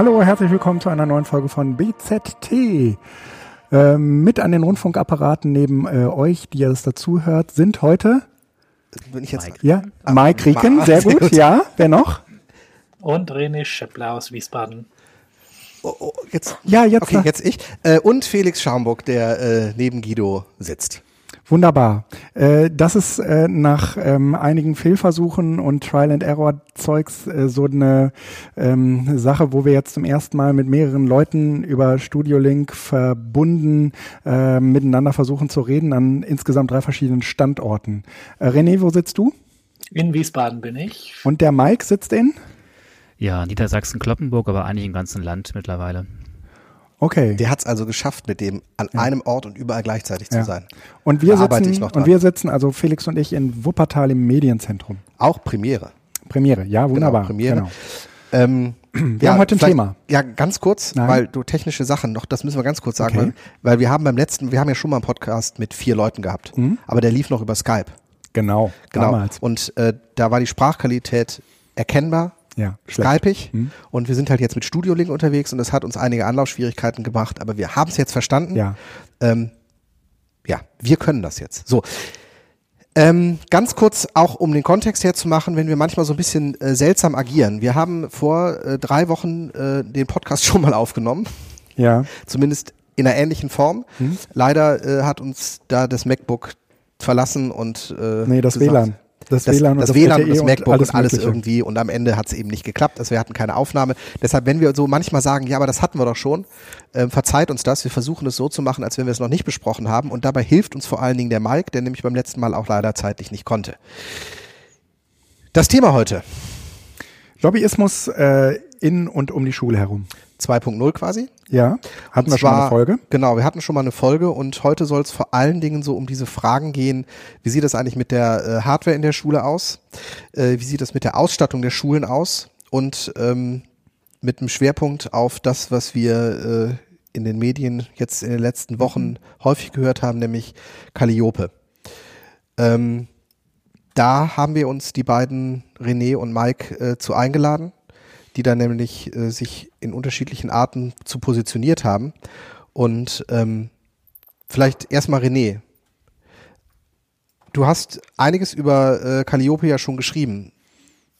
Hallo, herzlich willkommen zu einer neuen Folge von BZT. Ähm, mit an den Rundfunkapparaten neben äh, euch, die ihr das dazu hört, sind heute Bin ich jetzt Mike. ja Ah, Mike Rieken, Ma- sehr sehr gut. Ja, wer noch? Und René Scheppler aus Wiesbaden. oh, oh, jetzt Ja, jetzt. okay, jetzt ich äh, und Felix Schaumburg, der äh, neben Guido sitzt. Wunderbar. Äh, das ist äh, nach ähm, einigen Fehlversuchen und Trial and Error Zeugs äh, so eine ähm, Sache, wo wir jetzt zum ersten Mal mit mehreren Leuten über Studio Link verbunden äh, miteinander versuchen zu reden an insgesamt drei verschiedenen Standorten. Äh, René, wo sitzt du? In Wiesbaden bin ich. Und der Mike sitzt in? Ja, Niedersachsen-Kloppenburg, aber eigentlich im ganzen Land mittlerweile. Okay. Der hat es also geschafft, mit dem an einem Ort und überall gleichzeitig Ja. zu sein. Und wir sitzen, und wir sitzen, also Felix und ich in Wuppertal im Medienzentrum. Auch Premiere. Premiere, ja, wunderbar. Premiere. Genau. Ähm, Wir haben heute ein Thema. Ja, ganz kurz, Nein. weil du technische Sachen noch, das müssen wir ganz kurz sagen, Okay. weil, weil wir haben beim letzten, wir haben ja schon mal einen Podcast mit vier Leuten gehabt, aber der lief noch über Skype. Genau, Genau. damals. Und äh, da war die Sprachqualität erkennbar, Ja, schlecht. skypig. Und wir sind halt jetzt mit Studio Link unterwegs und das hat uns einige Anlaufschwierigkeiten gebracht, aber wir haben es jetzt verstanden. Ja. Ähm, ja, wir können das jetzt. So. Ähm, ganz kurz auch, um den Kontext herzumachen, wenn wir manchmal so ein bisschen äh, seltsam agieren. Wir haben vor äh, drei Wochen äh, den Podcast schon mal aufgenommen, Ja. zumindest in einer ähnlichen Form. Hm? Leider äh, hat uns da das MacBook verlassen und äh, Nee, das gesagt- WLAN. Das, das, WLAN und das, das, WLAN und LTE das MacBook und alles, Mögliche. irgendwie und am Ende hat es eben nicht geklappt. Also wir hatten keine Aufnahme. Deshalb, wenn wir so manchmal sagen, ja, aber das hatten wir doch schon, ähm, verzeiht uns das. Wir versuchen es so zu machen, als wenn wir es noch nicht besprochen haben. Und dabei hilft uns vor allen Dingen der Mike, der nämlich beim letzten Mal auch leider zeitlich nicht konnte. Das Thema heute, Lobbyismus äh, in und um die Schule herum. 2.0 quasi. Ja, hatten Und wir schon mal eine zwar- Folge. Genau, wir hatten schon mal eine Folge und heute soll es vor allen Dingen so um diese Fragen gehen, wie sieht es eigentlich mit der äh, Hardware in der Schule aus? Äh, wie sieht es mit der Ausstattung der Schulen aus? Und ähm, mit einem Schwerpunkt auf das, was wir äh, in den Medien jetzt in den letzten Wochen häufig gehört haben, nämlich Calliope. Ähm, da haben wir uns die beiden René und Mike äh, zu eingeladen, die da nämlich äh, sich in unterschiedlichen Arten zu positioniert haben. Und ähm, vielleicht erstmal René. Du hast einiges über äh, Calliope ja schon geschrieben.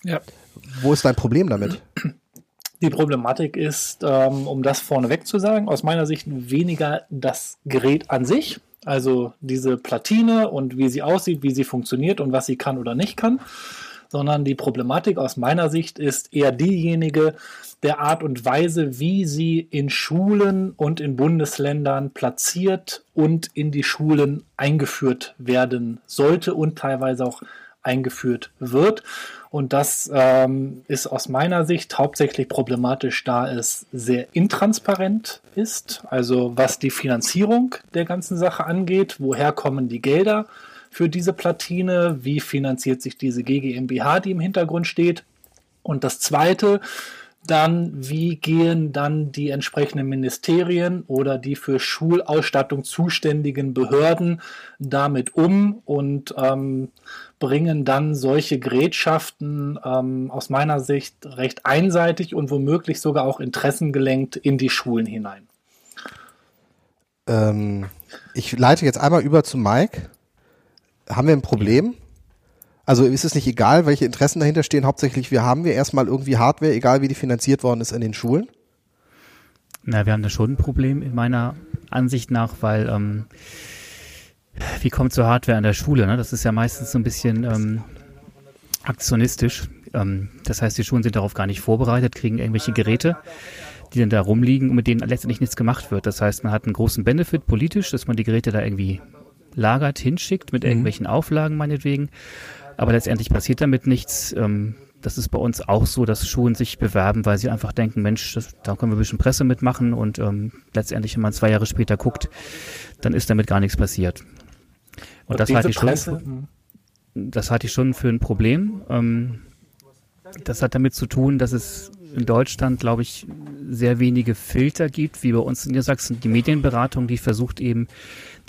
Ja. Wo ist dein Problem damit? Die Problematik ist, ähm, um das vorneweg zu sagen, aus meiner Sicht weniger das Gerät an sich, also diese Platine und wie sie aussieht, wie sie funktioniert und was sie kann oder nicht kann, sondern die Problematik aus meiner Sicht ist eher diejenige der Art und Weise, wie sie in Schulen und in Bundesländern platziert und in die Schulen eingeführt werden sollte und teilweise auch eingeführt wird. Und das ähm, ist aus meiner Sicht hauptsächlich problematisch, da es sehr intransparent ist. Also was die Finanzierung der ganzen Sache angeht, woher kommen die Gelder für diese Platine, wie finanziert sich diese GmbH, die im Hintergrund steht. Und das Zweite, dann, wie gehen dann die entsprechenden Ministerien oder die für Schulausstattung zuständigen Behörden damit um und ähm, bringen dann solche Gerätschaften ähm, aus meiner Sicht recht einseitig und womöglich sogar auch interessengelenkt in die Schulen hinein. Ähm, ich leite jetzt einmal über zu Mike. Haben wir ein Problem? Also ist es nicht egal, welche Interessen dahinter stehen? Hauptsächlich, wir haben wir erstmal irgendwie Hardware, egal wie die finanziert worden ist in den Schulen. Na, wir haben da schon ein Problem in meiner Ansicht nach, weil ähm, wie kommt zur Hardware an der Schule? Ne? Das ist ja meistens so ein bisschen ähm, aktionistisch. Ähm, das heißt, die Schulen sind darauf gar nicht vorbereitet, kriegen irgendwelche Geräte, die dann da rumliegen und mit denen letztendlich nichts gemacht wird. Das heißt, man hat einen großen Benefit politisch, dass man die Geräte da irgendwie lagert, hinschickt mit irgendwelchen Auflagen meinetwegen. Aber letztendlich passiert damit nichts. Ähm, das ist bei uns auch so, dass Schulen sich bewerben, weil sie einfach denken, Mensch, das, da können wir ein bisschen Presse mitmachen und ähm, letztendlich, wenn man zwei Jahre später guckt, dann ist damit gar nichts passiert. Und, das diese halte ich schon, Presse, das halte ich schon für ein Problem. Ähm, das hat damit zu tun, dass es in Deutschland, glaube ich, sehr wenige Filter gibt, wie bei uns in Niedersachsen die Medienberatung, die versucht eben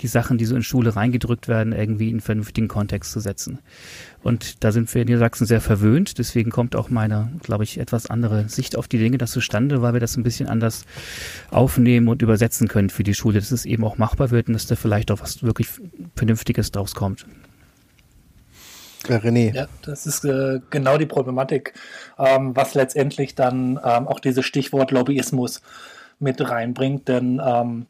die Sachen, die so in Schule reingedrückt werden, irgendwie in vernünftigen Kontext zu setzen. Und da sind wir in Niedersachsen sehr verwöhnt. Deswegen kommt auch meine, glaube ich, etwas andere Sicht auf die Dinge das zustande, weil wir das ein bisschen anders aufnehmen und übersetzen können für die Schule, dass es eben auch machbar wird und dass da vielleicht auch was wirklich Vernünftiges draus kommt. Ja, René. Ja, das ist äh, genau die Problematik, ähm, was letztendlich dann ähm, auch dieses Stichwort Lobbyismus mit reinbringt. Denn ähm,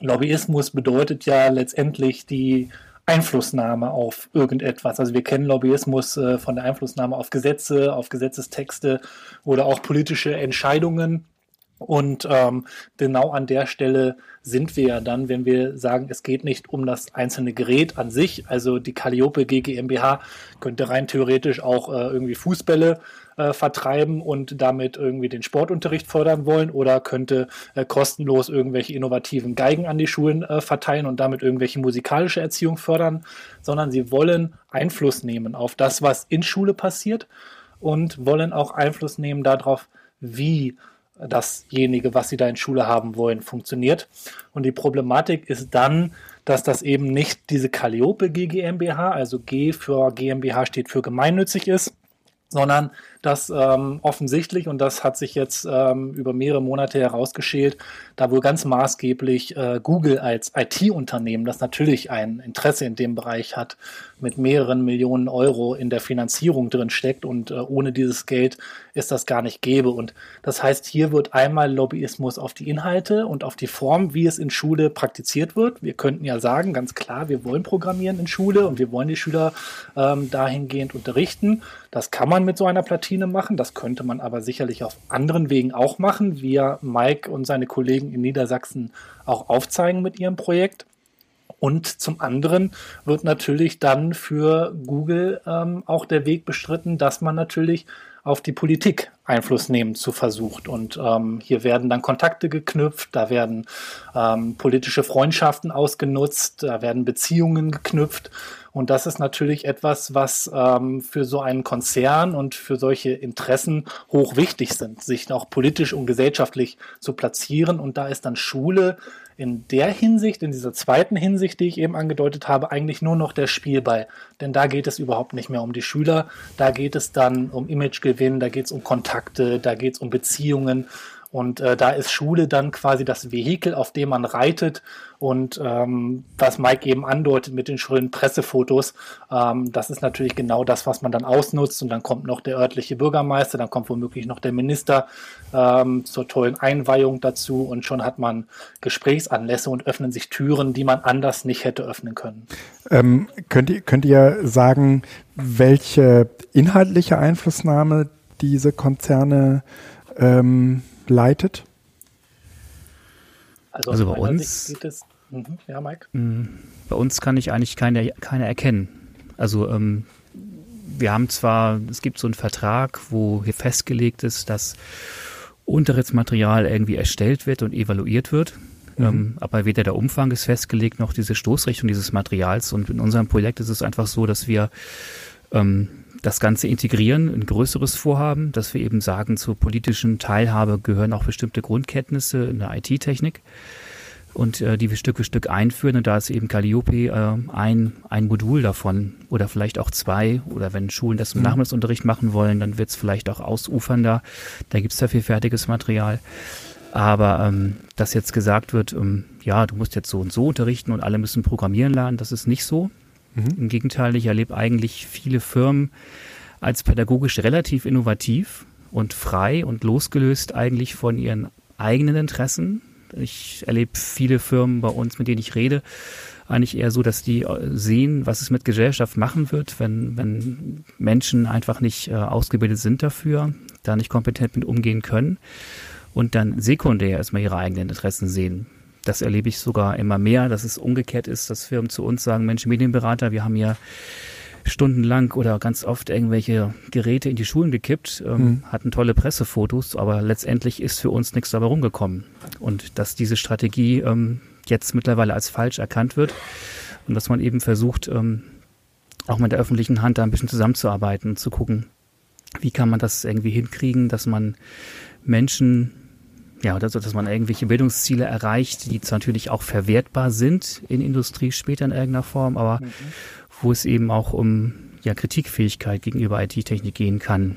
Lobbyismus bedeutet ja letztendlich die Einflussnahme auf irgendetwas. Also wir kennen Lobbyismus äh, von der Einflussnahme auf Gesetze, auf Gesetzestexte oder auch politische Entscheidungen. Und ähm, genau an der Stelle sind wir ja dann, wenn wir sagen, es geht nicht um das einzelne Gerät an sich. Also die Calliope GmbH könnte rein theoretisch auch äh, irgendwie Fußbälle äh, vertreiben und damit irgendwie den Sportunterricht fördern wollen oder könnte äh, kostenlos irgendwelche innovativen Geigen an die Schulen äh, verteilen und damit irgendwelche musikalische Erziehung fördern, sondern sie wollen Einfluss nehmen auf das, was in Schule passiert und wollen auch Einfluss nehmen darauf, wie dasjenige, was sie da in Schule haben wollen, funktioniert. Und die Problematik ist dann, dass das eben nicht diese Calliope GmbH, also G für GmbH steht für gemeinnützig ist, sondern dass ähm, offensichtlich, und das hat sich jetzt ähm, über mehrere Monate herausgeschält, da wohl ganz maßgeblich äh, Google als IT-Unternehmen, das natürlich ein Interesse in dem Bereich hat, mit mehreren Millionen Euro in der Finanzierung drin steckt und äh, ohne dieses Geld ist das gar nicht gäbe. Und das heißt, hier wird einmal Lobbyismus auf die Inhalte und auf die Form, wie es in Schule praktiziert wird. Wir könnten ja sagen, ganz klar, wir wollen programmieren in Schule und wir wollen die Schüler ähm, dahingehend unterrichten. Das kann man mit so einer Platine Schiene machen. Das könnte man aber sicherlich auf anderen Wegen auch machen, wie ja Mike und seine Kollegen in Niedersachsen auch aufzeigen mit ihrem Projekt. Und zum anderen wird natürlich dann für Google ähm, auch der Weg bestritten, dass man natürlich auf die Politik Einfluss nehmen zu versucht. Und ähm, hier werden dann Kontakte geknüpft, da werden ähm, politische Freundschaften ausgenutzt, da werden Beziehungen geknüpft. Und das ist natürlich etwas, was ähm, für so einen Konzern und für solche Interessen hoch wichtig sind, sich auch politisch und gesellschaftlich zu platzieren. Und da ist dann Schule in der Hinsicht, in dieser zweiten Hinsicht, die ich eben angedeutet habe, eigentlich nur noch der Spielball. Denn da geht es überhaupt nicht mehr um die Schüler, da geht es dann um Imagegewinn, da geht es um Kontakte, da geht es um Beziehungen. Und äh, da ist Schule dann quasi das Vehikel, auf dem man reitet. Und ähm, was Mike eben andeutet mit den schönen Pressefotos, ähm, das ist natürlich genau das, was man dann ausnutzt. Und dann kommt noch der örtliche Bürgermeister, dann kommt womöglich noch der Minister ähm, zur tollen Einweihung dazu. Und schon hat man Gesprächsanlässe und öffnen sich Türen, die man anders nicht hätte öffnen können. Ähm, könnt, ihr, könnt ihr sagen, welche inhaltliche Einflussnahme diese Konzerne ähm, leitet? Also, also bei uns. Es, mhm, ja, Mike? Mm, bei uns kann ich eigentlich keine, keine erkennen. Also ähm, wir haben zwar, es gibt so einen Vertrag, wo hier festgelegt ist, dass Unterrichtsmaterial irgendwie erstellt wird und evaluiert wird. Mhm. Ähm, aber weder der Umfang ist festgelegt noch diese Stoßrichtung dieses Materials. Und in unserem Projekt ist es einfach so, dass wir ähm, das Ganze integrieren, ein größeres Vorhaben, dass wir eben sagen, zur politischen Teilhabe gehören auch bestimmte Grundkenntnisse in der IT-Technik und äh, die wir Stück für Stück einführen. Und da ist eben Calliope äh, ein, ein Modul davon oder vielleicht auch zwei. Oder wenn Schulen das im mhm. Nachmittagsunterricht machen wollen, dann wird es vielleicht auch ausufernder. Da gibt es dafür fertiges Material. Aber ähm, dass jetzt gesagt wird, ähm, ja, du musst jetzt so und so unterrichten und alle müssen programmieren lernen, das ist nicht so. Mhm. Im Gegenteil, ich erlebe eigentlich viele Firmen als pädagogisch relativ innovativ und frei und losgelöst eigentlich von ihren eigenen Interessen. Ich erlebe viele Firmen bei uns, mit denen ich rede, eigentlich eher so, dass die äh, sehen, was es mit Gesellschaft machen wird, wenn, wenn Menschen einfach nicht äh, ausgebildet sind dafür, da nicht kompetent mit umgehen können und dann sekundär erstmal ihre eigenen Interessen sehen das erlebe ich sogar immer mehr, dass es umgekehrt ist, dass Firmen zu uns sagen, Mensch, Medienberater, wir haben ja stundenlang oder ganz oft irgendwelche Geräte in die Schulen gekippt, ähm, mhm. hatten tolle Pressefotos, aber letztendlich ist für uns nichts dabei rumgekommen. Und dass diese Strategie ähm, jetzt mittlerweile als falsch erkannt wird und dass man eben versucht, ähm, auch mit der öffentlichen Hand da ein bisschen zusammenzuarbeiten, zu gucken, wie kann man das irgendwie hinkriegen, dass man Menschen ja, also, dass man irgendwelche Bildungsziele erreicht, die zwar natürlich auch verwertbar sind in Industrie später in irgendeiner Form, aber mhm. wo es eben auch um ja, Kritikfähigkeit gegenüber IT-Technik gehen kann.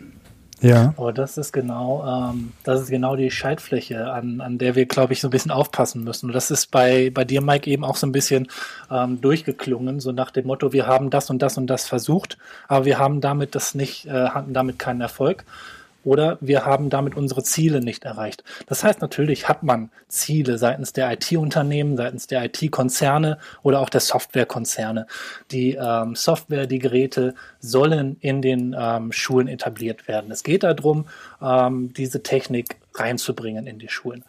Ja. Aber das ist genau, ähm, das ist genau die Schaltfläche, an, an der wir, glaube ich, so ein bisschen aufpassen müssen. Und das ist bei, bei dir, Mike, eben auch so ein bisschen ähm, durchgeklungen, so nach dem Motto, wir haben das und das und das versucht, aber wir haben damit das nicht, äh, hatten damit keinen Erfolg oder wir haben damit unsere Ziele nicht erreicht. Das heißt, natürlich hat man Ziele seitens der IT-Unternehmen, seitens der IT-Konzerne oder auch der Softwarekonzerne. Die ähm, Software, die Geräte sollen in den ähm, Schulen etabliert werden. Es geht darum, ähm, diese Technik reinzubringen in die Schulen.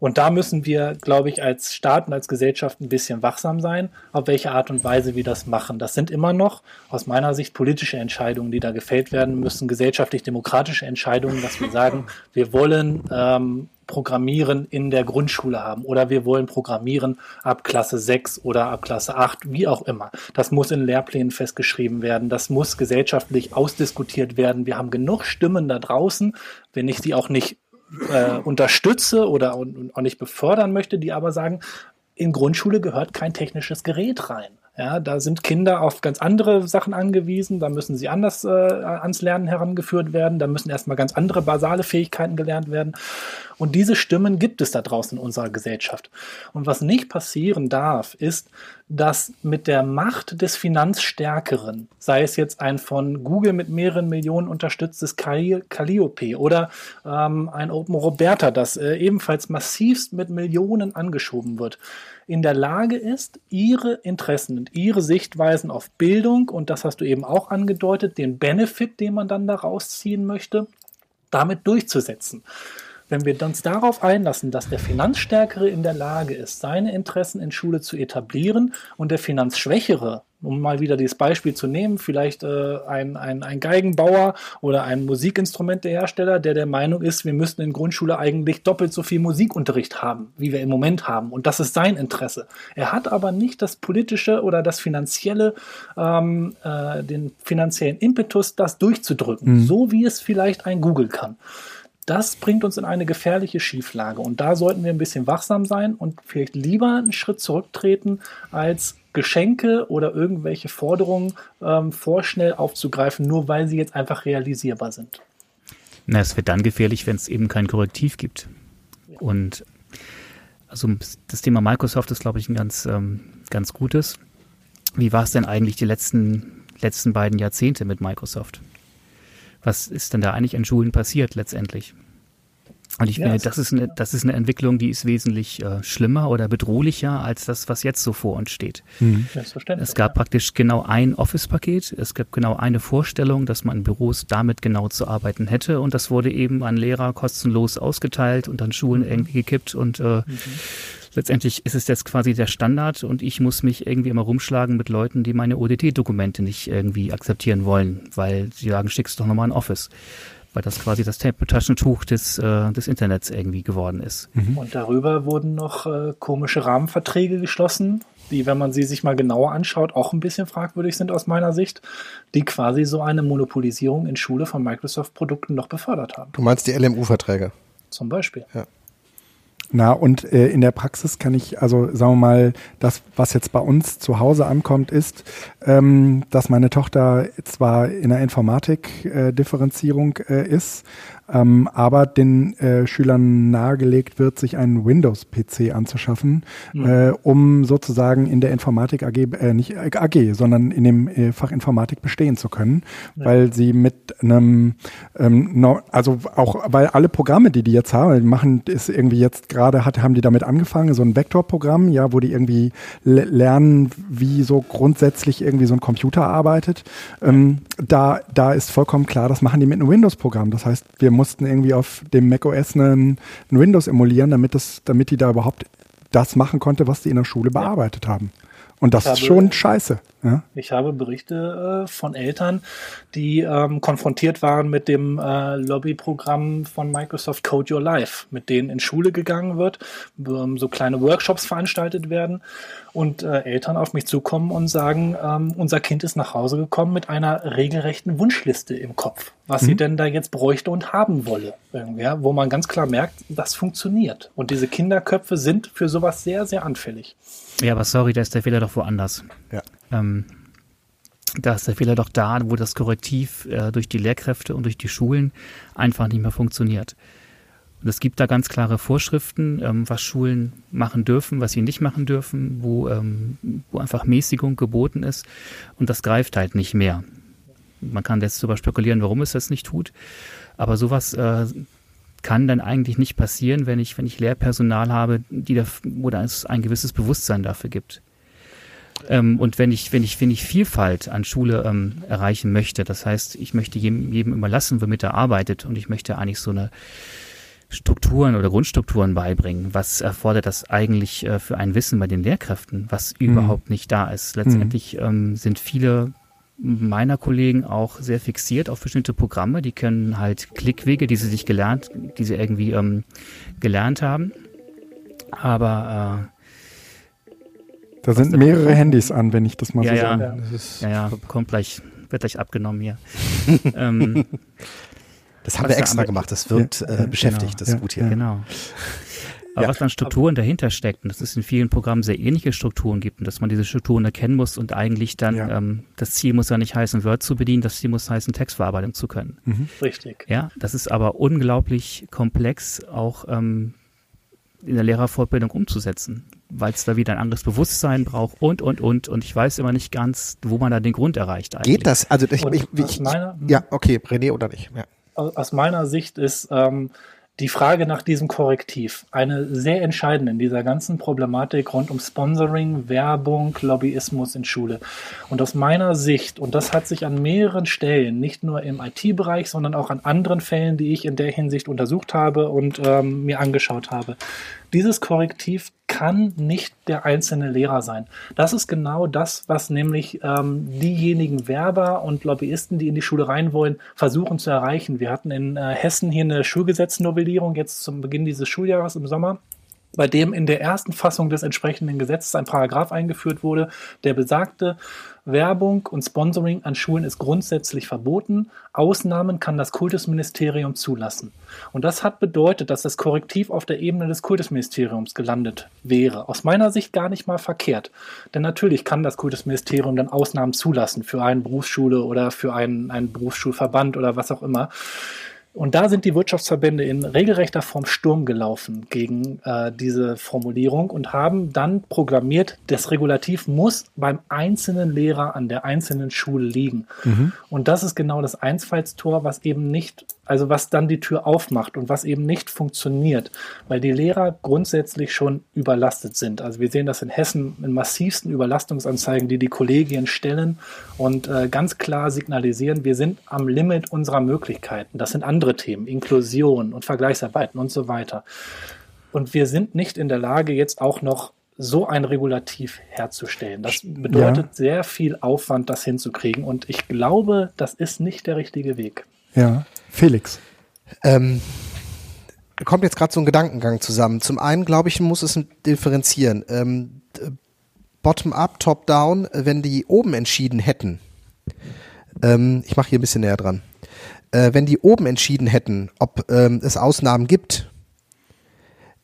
Und da müssen wir, glaube ich, als Staat und als Gesellschaft ein bisschen wachsam sein, auf welche Art und Weise wir das machen. Das sind immer noch aus meiner Sicht politische Entscheidungen, die da gefällt werden müssen, gesellschaftlich-demokratische Entscheidungen, dass wir sagen, wir wollen ähm, Programmieren in der Grundschule haben oder wir wollen Programmieren ab Klasse 6 oder ab Klasse 8, wie auch immer. Das muss in Lehrplänen festgeschrieben werden, das muss gesellschaftlich ausdiskutiert werden. Wir haben genug Stimmen da draußen, wenn ich sie auch nicht äh, unterstütze oder auch nicht befördern möchte, die aber sagen, in Grundschule gehört kein technisches Gerät rein. Ja, da sind Kinder auf ganz andere Sachen angewiesen, da müssen sie anders äh, ans Lernen herangeführt werden, da müssen erstmal ganz andere basale Fähigkeiten gelernt werden. Und diese Stimmen gibt es da draußen in unserer Gesellschaft. Und was nicht passieren darf, ist, dass mit der Macht des Finanzstärkeren, sei es jetzt ein von Google mit mehreren Millionen unterstütztes Calliope oder ähm, ein Open Roberta, das äh, ebenfalls massivst mit Millionen angeschoben wird, in der Lage ist, ihre Interessen und ihre Sichtweisen auf Bildung, und das hast du eben auch angedeutet, den Benefit, den man dann daraus ziehen möchte, damit durchzusetzen. Wenn wir uns darauf einlassen, dass der Finanzstärkere in der Lage ist, seine Interessen in Schule zu etablieren und der Finanzschwächere um mal wieder dieses Beispiel zu nehmen, vielleicht äh, ein, ein, ein Geigenbauer oder ein Musikinstrumentehersteller, der der Meinung ist, wir müssten in Grundschule eigentlich doppelt so viel Musikunterricht haben, wie wir im Moment haben. Und das ist sein Interesse. Er hat aber nicht das politische oder das finanzielle, ähm, äh, den finanziellen Impetus, das durchzudrücken, mhm. so wie es vielleicht ein Google kann das bringt uns in eine gefährliche Schieflage. Und da sollten wir ein bisschen wachsam sein und vielleicht lieber einen Schritt zurücktreten, als Geschenke oder irgendwelche Forderungen ähm, vorschnell aufzugreifen, nur weil sie jetzt einfach realisierbar sind. Na, es wird dann gefährlich, wenn es eben kein Korrektiv gibt. Und also das Thema Microsoft ist, glaube ich, ein ganz, ähm, ganz gutes. Wie war es denn eigentlich die letzten, letzten beiden Jahrzehnte mit Microsoft? Was ist denn da eigentlich an Schulen passiert letztendlich? Und ich ja, finde, das ist, eine, das ist eine Entwicklung, die ist wesentlich äh, schlimmer oder bedrohlicher als das, was jetzt so vor uns steht. Mhm. Es gab ja. praktisch genau ein Office-Paket, es gab genau eine Vorstellung, dass man in Büros damit genau zu arbeiten hätte und das wurde eben an Lehrer kostenlos ausgeteilt und an Schulen mhm. irgendwie gekippt und äh, mhm. Letztendlich ist es jetzt quasi der Standard und ich muss mich irgendwie immer rumschlagen mit Leuten, die meine ODT-Dokumente nicht irgendwie akzeptieren wollen, weil sie sagen, schickst doch nochmal ein Office weil das quasi das Taschentuch des, äh, des Internets irgendwie geworden ist. Mhm. Und darüber wurden noch äh, komische Rahmenverträge geschlossen, die, wenn man sie sich mal genauer anschaut, auch ein bisschen fragwürdig sind aus meiner Sicht, die quasi so eine Monopolisierung in Schule von Microsoft-Produkten noch befördert haben. Du meinst die LMU-Verträge? Zum Beispiel. Ja. Na, und äh, in der Praxis kann ich, also sagen wir mal, das, was jetzt bei uns zu Hause ankommt, ist, ähm, dass meine Tochter zwar in der Informatik-Differenzierung äh, äh, ist, ähm, aber den äh, Schülern nahegelegt wird, sich einen Windows-PC anzuschaffen, mhm. äh, um sozusagen in der Informatik AG, äh, nicht AG, sondern in dem äh, Fach Informatik bestehen zu können, ja. weil sie mit einem, ähm, no, also auch, weil alle Programme, die die jetzt haben, die machen, ist irgendwie jetzt gerade, hat, haben die damit angefangen, so ein Vektorprogramm, ja, wo die irgendwie lernen, wie so grundsätzlich irgendwie so ein Computer arbeitet. Ähm, da, da ist vollkommen klar, das machen die mit einem Windows-Programm. Das heißt, wir mussten irgendwie auf dem macOS einen, einen Windows emulieren, damit, das, damit die da überhaupt das machen konnte, was die in der Schule bearbeitet haben. Und das ist schon scheiße. Ja? Ich habe Berichte äh, von Eltern, die ähm, konfrontiert waren mit dem äh, Lobbyprogramm von Microsoft Code Your Life, mit denen in Schule gegangen wird, ähm, so kleine Workshops veranstaltet werden und äh, Eltern auf mich zukommen und sagen, ähm, unser Kind ist nach Hause gekommen mit einer regelrechten Wunschliste im Kopf, was mhm. sie denn da jetzt bräuchte und haben wolle. Ja, wo man ganz klar merkt, das funktioniert. Und diese Kinderköpfe sind für sowas sehr, sehr anfällig. Ja, aber sorry, da ist der Fehler doch woanders. Ja. Ähm, da ist der Fehler doch da, wo das Korrektiv äh, durch die Lehrkräfte und durch die Schulen einfach nicht mehr funktioniert. Und es gibt da ganz klare Vorschriften, ähm, was Schulen machen dürfen, was sie nicht machen dürfen, wo, ähm, wo einfach Mäßigung geboten ist. Und das greift halt nicht mehr. Man kann jetzt darüber spekulieren, warum es das nicht tut. Aber sowas äh, kann dann eigentlich nicht passieren, wenn ich, wenn ich Lehrpersonal habe, die da, wo es ein gewisses Bewusstsein dafür gibt. Ähm, und wenn ich, wenn ich, wenn ich Vielfalt an Schule ähm, erreichen möchte, das heißt, ich möchte jedem, jedem überlassen, womit er arbeitet und ich möchte eigentlich so eine Strukturen oder Grundstrukturen beibringen. Was erfordert das eigentlich äh, für ein Wissen bei den Lehrkräften, was mhm. überhaupt nicht da ist? Letztendlich mhm. ähm, sind viele meiner Kollegen auch sehr fixiert auf bestimmte Programme. Die können halt Klickwege, die sie sich gelernt, die sie irgendwie ähm, gelernt haben. Aber äh, da sind mehrere Handys an, wenn ich das mal ja, so ja, sagen Ja, ja, kommt gleich, wird gleich abgenommen hier. ähm, das haben wir extra gemacht, das wird äh, beschäftigt, genau, das ist gut hier. Genau. Aber ja. was an Strukturen dahinter steckt, und dass es in vielen Programmen sehr ähnliche Strukturen gibt und dass man diese Strukturen erkennen muss und eigentlich dann, ja. ähm, das Ziel muss ja nicht heißen, Word zu bedienen, das Ziel muss heißen, Textverarbeitung zu können. Mhm. Richtig. Ja, das ist aber unglaublich komplex, auch ähm, in der Lehrerfortbildung umzusetzen, weil es da wieder ein anderes Bewusstsein braucht und, und, und. Und ich weiß immer nicht ganz, wo man da den Grund erreicht eigentlich. Geht das? Also ich, ich, ich, ich ja, okay, René oder nicht? Ja. Aus meiner Sicht ist ähm, die Frage nach diesem Korrektiv eine sehr entscheidende in dieser ganzen Problematik rund um Sponsoring, Werbung, Lobbyismus in Schule. Und aus meiner Sicht, und das hat sich an mehreren Stellen, nicht nur im IT-Bereich, sondern auch an anderen Fällen, die ich in der Hinsicht untersucht habe und ähm, mir angeschaut habe, dieses Korrektiv kann nicht der einzelne Lehrer sein. Das ist genau das, was nämlich ähm, diejenigen Werber und Lobbyisten, die in die Schule rein wollen, versuchen zu erreichen. Wir hatten in äh, Hessen hier eine Schulgesetznovellierung jetzt zum Beginn dieses Schuljahres im Sommer bei dem in der ersten Fassung des entsprechenden Gesetzes ein Paragraph eingeführt wurde, der besagte, Werbung und Sponsoring an Schulen ist grundsätzlich verboten. Ausnahmen kann das Kultusministerium zulassen. Und das hat bedeutet, dass das Korrektiv auf der Ebene des Kultusministeriums gelandet wäre. Aus meiner Sicht gar nicht mal verkehrt. Denn natürlich kann das Kultusministerium dann Ausnahmen zulassen für eine Berufsschule oder für einen, einen Berufsschulverband oder was auch immer. Und da sind die Wirtschaftsverbände in regelrechter Form Sturm gelaufen gegen äh, diese Formulierung und haben dann programmiert, das Regulativ muss beim einzelnen Lehrer an der einzelnen Schule liegen. Mhm. Und das ist genau das Einfallstor, was eben nicht also was dann die Tür aufmacht und was eben nicht funktioniert, weil die Lehrer grundsätzlich schon überlastet sind. Also wir sehen das in Hessen in massivsten Überlastungsanzeigen, die die Kollegien stellen und äh, ganz klar signalisieren, wir sind am Limit unserer Möglichkeiten. Das sind andere Themen, Inklusion und Vergleichsarbeiten und so weiter. Und wir sind nicht in der Lage, jetzt auch noch so ein Regulativ herzustellen. Das bedeutet ja. sehr viel Aufwand, das hinzukriegen. Und ich glaube, das ist nicht der richtige Weg. Ja, Felix. Ähm, kommt jetzt gerade so ein Gedankengang zusammen. Zum einen, glaube ich, muss es differenzieren. Ähm, Bottom-up, Top-down, wenn die oben entschieden hätten, ähm, ich mache hier ein bisschen näher dran, äh, wenn die oben entschieden hätten, ob ähm, es Ausnahmen gibt,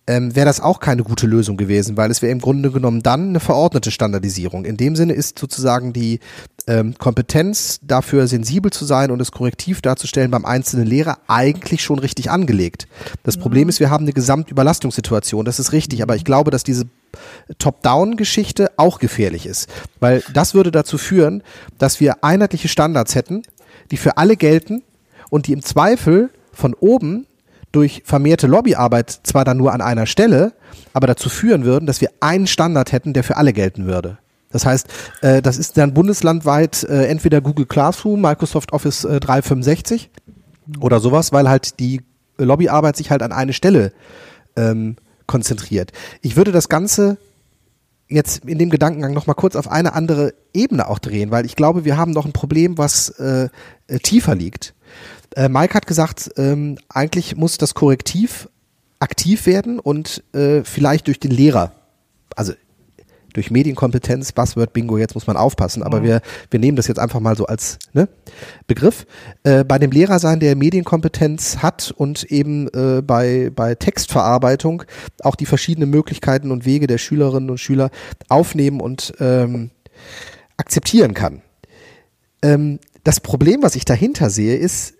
ähm, wäre das auch keine gute Lösung gewesen, weil es wäre im Grunde genommen dann eine verordnete Standardisierung. In dem Sinne ist sozusagen die ähm, Kompetenz dafür sensibel zu sein und es korrektiv darzustellen beim einzelnen Lehrer eigentlich schon richtig angelegt. Das Problem ist, wir haben eine Gesamtüberlastungssituation, das ist richtig, aber ich glaube, dass diese Top-Down-Geschichte auch gefährlich ist, weil das würde dazu führen, dass wir einheitliche Standards hätten, die für alle gelten und die im Zweifel von oben durch vermehrte Lobbyarbeit zwar dann nur an einer Stelle, aber dazu führen würden, dass wir einen Standard hätten, der für alle gelten würde. Das heißt, äh, das ist dann bundeslandweit äh, entweder Google Classroom, Microsoft Office äh, 365 oder sowas, weil halt die Lobbyarbeit sich halt an eine Stelle ähm, konzentriert. Ich würde das Ganze jetzt in dem Gedankengang noch mal kurz auf eine andere Ebene auch drehen, weil ich glaube, wir haben noch ein Problem, was äh, äh, tiefer liegt. Äh, Mike hat gesagt, ähm, eigentlich muss das Korrektiv aktiv werden und äh, vielleicht durch den Lehrer. Also durch Medienkompetenz, Buzzword Bingo, jetzt muss man aufpassen, aber mhm. wir, wir nehmen das jetzt einfach mal so als ne, Begriff. Äh, bei dem Lehrer sein, der Medienkompetenz hat und eben äh, bei, bei Textverarbeitung auch die verschiedenen Möglichkeiten und Wege der Schülerinnen und Schüler aufnehmen und ähm, akzeptieren kann. Ähm, das Problem, was ich dahinter sehe, ist,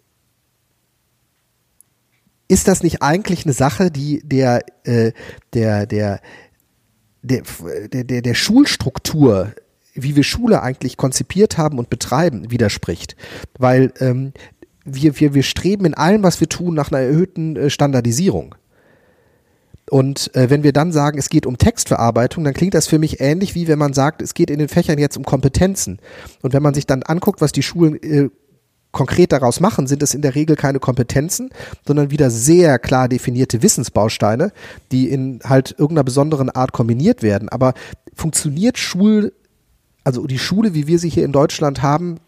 ist das nicht eigentlich eine Sache, die der, äh, der, der, der, der, der Schulstruktur, wie wir Schule eigentlich konzipiert haben und betreiben, widerspricht. Weil ähm, wir, wir, wir streben in allem, was wir tun, nach einer erhöhten äh, Standardisierung. Und äh, wenn wir dann sagen, es geht um Textverarbeitung, dann klingt das für mich ähnlich wie wenn man sagt, es geht in den Fächern jetzt um Kompetenzen. Und wenn man sich dann anguckt, was die Schulen äh, konkret daraus machen, sind es in der Regel keine Kompetenzen, sondern wieder sehr klar definierte Wissensbausteine, die in halt irgendeiner besonderen Art kombiniert werden. Aber funktioniert Schul, also die Schule, wie wir sie hier in Deutschland haben,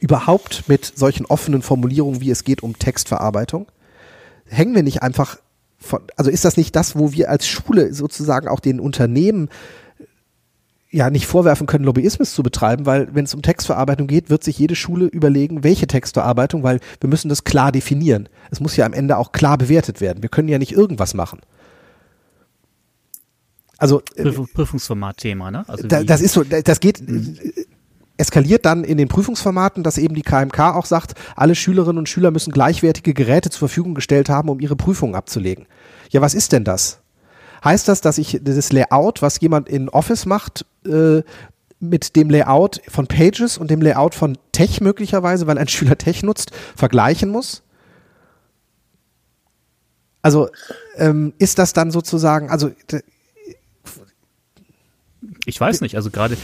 überhaupt mit solchen offenen Formulierungen, wie es geht um Textverarbeitung? Hängen wir nicht einfach von, also ist das nicht das, wo wir als Schule sozusagen auch den Unternehmen ja nicht vorwerfen können, Lobbyismus zu betreiben, weil wenn es um Textverarbeitung geht, wird sich jede Schule überlegen, welche Textverarbeitung, weil wir müssen das klar definieren. Es muss ja am Ende auch klar bewertet werden. Wir können ja nicht irgendwas machen. Also äh, Prüfungsformat-Thema, ne? Also da, das ist so, das geht mhm. eskaliert dann in den Prüfungsformaten, dass eben die KMK auch sagt, alle Schülerinnen und Schüler müssen gleichwertige Geräte zur Verfügung gestellt haben, um ihre Prüfungen abzulegen. Ja, was ist denn das? Heißt das, dass ich das Layout, was jemand in Office macht, äh, mit dem Layout von Pages und dem Layout von Tech möglicherweise, weil ein Schüler Tech nutzt, vergleichen muss? Also ähm, ist das dann sozusagen, also ich weiß nicht, also gerade,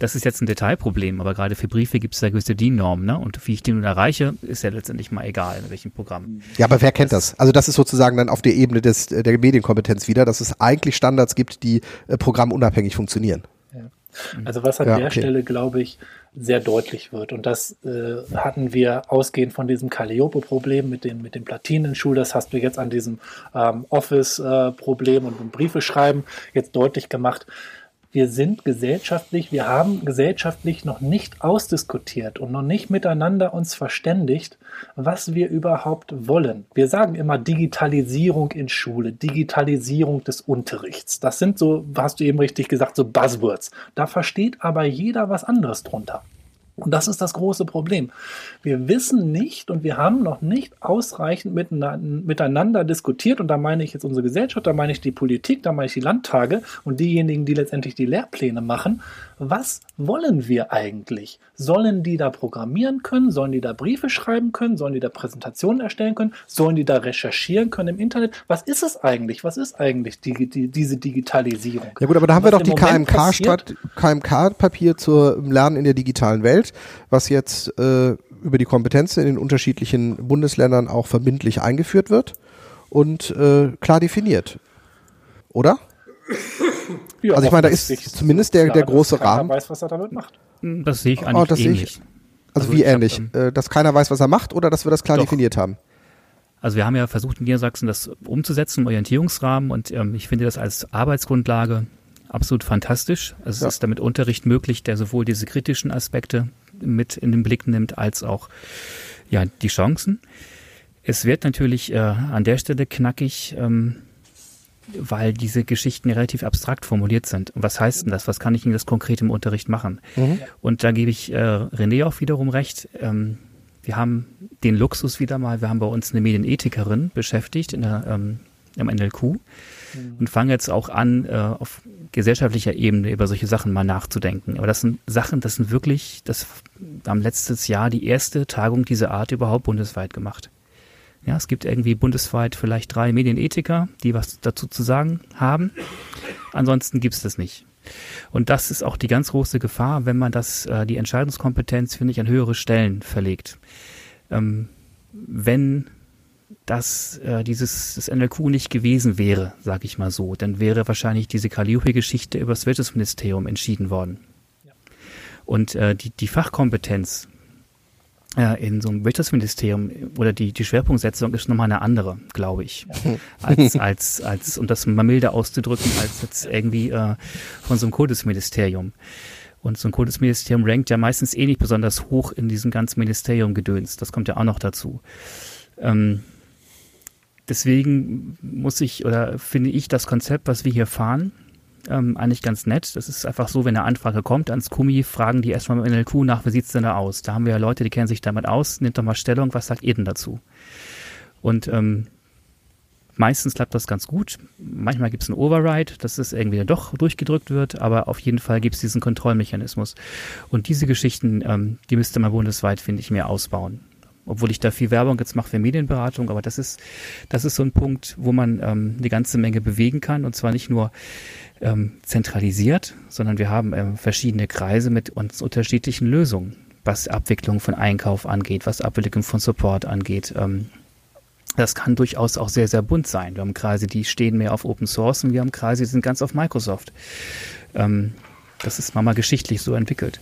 das ist jetzt ein Detailproblem, aber gerade für Briefe gibt es da gewisse DIN-Normen, ne? Und wie ich die nun erreiche, ist ja letztendlich mal egal, in welchem Programm. Ja, aber wer kennt das? das? Also das ist sozusagen dann auf der Ebene des, der Medienkompetenz wieder, dass es eigentlich Standards gibt, die äh, programmunabhängig funktionieren. Also was an ja, der okay. Stelle, glaube ich, sehr deutlich wird. Und das äh, hatten wir ausgehend von diesem Calliope-Problem mit den, mit den Platinen in Schule. Das hast du jetzt an diesem ähm, Office-Problem äh, und dem Briefe schreiben jetzt deutlich gemacht wir sind gesellschaftlich, wir haben gesellschaftlich noch nicht ausdiskutiert und noch nicht miteinander uns verständigt, was wir überhaupt wollen. Wir sagen immer Digitalisierung in Schule, Digitalisierung des Unterrichts. Das sind so, hast du eben richtig gesagt, so Buzzwords. Da versteht aber jeder was anderes drunter. Und das ist das große Problem. Wir wissen nicht und wir haben noch nicht ausreichend miteinander diskutiert. Und da meine ich jetzt unsere Gesellschaft, da meine ich die Politik, da meine ich die Landtage und diejenigen, die letztendlich die Lehrpläne machen. Was wollen wir eigentlich? Sollen die da programmieren können? Sollen die da Briefe schreiben können? Sollen die da Präsentationen erstellen können? Sollen die da recherchieren können im Internet? Was ist es eigentlich? Was ist eigentlich die, die, diese Digitalisierung? Ja gut, aber da haben wir doch die KMK-Papier zur Lernen in der digitalen Welt, was jetzt äh, über die Kompetenzen in den unterschiedlichen Bundesländern auch verbindlich eingeführt wird und äh, klar definiert. Oder? Ja, also ich meine, da ist zumindest der, klar, der große Rahmen. weiß, was er damit macht. Das sehe ich oh, eigentlich oh, das ähnlich. Ich, also, also, wie ähnlich? Äh, dass keiner weiß, was er macht oder dass wir das klar Doch. definiert haben? Also wir haben ja versucht in Niedersachsen das umzusetzen, im Orientierungsrahmen und ähm, ich finde das als Arbeitsgrundlage absolut fantastisch. Also es ja. ist damit Unterricht möglich, der sowohl diese kritischen Aspekte mit in den Blick nimmt, als auch ja die Chancen. Es wird natürlich äh, an der Stelle knackig, ähm, weil diese Geschichten relativ abstrakt formuliert sind. Was heißt denn das? Was kann ich in das konkret im Unterricht machen? Mhm. Und da gebe ich äh, René auch wiederum recht. Ähm, wir haben den Luxus wieder mal, wir haben bei uns eine Medienethikerin beschäftigt in der, ähm, im NLQ mhm. und fangen jetzt auch an, äh, auf gesellschaftlicher Ebene über solche Sachen mal nachzudenken. Aber das sind Sachen, das sind wirklich, das haben letztes Jahr die erste Tagung dieser Art überhaupt bundesweit gemacht. Ja, es gibt irgendwie bundesweit vielleicht drei Medienethiker, die was dazu zu sagen haben. Ansonsten gibt es das nicht. Und das ist auch die ganz große Gefahr, wenn man das, äh, die Entscheidungskompetenz, finde ich, an höhere Stellen verlegt. Ähm, wenn dass äh, dieses das NLQ nicht gewesen wäre, sage ich mal so, dann wäre wahrscheinlich diese Calliope-Geschichte über das Wirtschaftsministerium entschieden worden. Und äh, die, die Fachkompetenz äh, in so einem Wirtschaftsministerium oder die, die Schwerpunktsetzung ist nochmal eine andere, glaube ich, als, als, als, um das mal milder auszudrücken, als jetzt irgendwie äh, von so einem Kultusministerium. Und so ein Kultusministerium rankt ja meistens eh nicht besonders hoch in diesem ganzen Ministerium-Gedöns. Das kommt ja auch noch dazu. Ähm, deswegen muss ich oder finde ich das Konzept, was wir hier fahren, ähm, eigentlich ganz nett. Das ist einfach so, wenn eine Anfrage kommt ans Kumi, fragen die erstmal im NLQ nach, wie sieht's denn da aus? Da haben wir ja Leute, die kennen sich damit aus, nimmt doch mal Stellung, was sagt ihr denn dazu? Und ähm, meistens klappt das ganz gut. Manchmal gibt es einen Override, dass es irgendwie doch durchgedrückt wird, aber auf jeden Fall gibt es diesen Kontrollmechanismus. Und diese Geschichten, ähm, die müsste man bundesweit, finde ich, mehr ausbauen obwohl ich da viel Werbung jetzt mache für Medienberatung, aber das ist, das ist so ein Punkt, wo man ähm, eine ganze Menge bewegen kann und zwar nicht nur ähm, zentralisiert, sondern wir haben ähm, verschiedene Kreise mit uns unterschiedlichen Lösungen, was Abwicklung von Einkauf angeht, was Abwicklung von Support angeht. Ähm, das kann durchaus auch sehr, sehr bunt sein. Wir haben Kreise, die stehen mehr auf Open Source und wir haben Kreise, die sind ganz auf Microsoft. Ähm, das ist mal geschichtlich so entwickelt.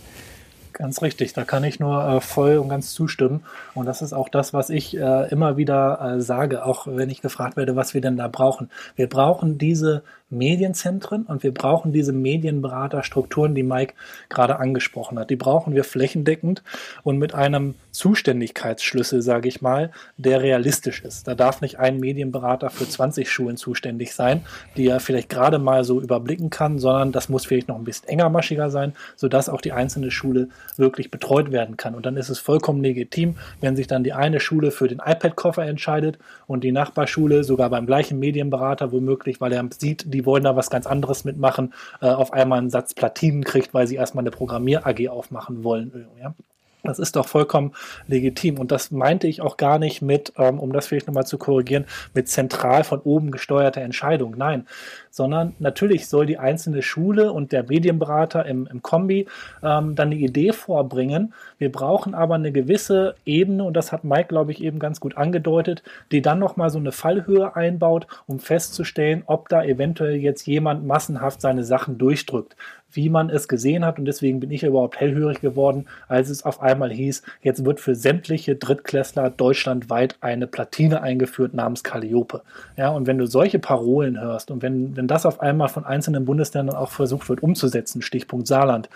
Ganz richtig, da kann ich nur äh, voll und ganz zustimmen. Und das ist auch das, was ich äh, immer wieder äh, sage, auch wenn ich gefragt werde, was wir denn da brauchen. Wir brauchen diese Medienzentren und wir brauchen diese Medienberaterstrukturen, die Mike gerade angesprochen hat. Die brauchen wir flächendeckend und mit einem Zuständigkeitsschlüssel, sage ich mal, der realistisch ist. Da darf nicht ein Medienberater für 20 Schulen zuständig sein, die er vielleicht gerade mal so überblicken kann, sondern das muss vielleicht noch ein bisschen engermaschiger sein, sodass auch die einzelne Schule wirklich betreut werden kann. Und dann ist es vollkommen legitim, wenn sich dann die eine Schule für den iPad-Koffer entscheidet und die Nachbarschule sogar beim gleichen Medienberater womöglich, weil er sieht, die die wollen da was ganz anderes mitmachen, äh, auf einmal einen Satz Platinen kriegt, weil sie erstmal eine Programmier-AG aufmachen wollen. Ja? Das ist doch vollkommen legitim. Und das meinte ich auch gar nicht mit, ähm, um das vielleicht nochmal zu korrigieren, mit zentral von oben gesteuerter Entscheidung. Nein, sondern natürlich soll die einzelne Schule und der Medienberater im, im Kombi ähm, dann eine Idee vorbringen. Wir brauchen aber eine gewisse Ebene, und das hat Mike, glaube ich, eben ganz gut angedeutet, die dann nochmal so eine Fallhöhe einbaut, um festzustellen, ob da eventuell jetzt jemand massenhaft seine Sachen durchdrückt wie man es gesehen hat. Und deswegen bin ich überhaupt hellhörig geworden, als es auf einmal hieß, jetzt wird für sämtliche Drittklässler deutschlandweit eine Platine eingeführt namens Calliope. Ja, und wenn du solche Parolen hörst und wenn, wenn das auf einmal von einzelnen Bundesländern auch versucht wird umzusetzen, Stichpunkt Saarland,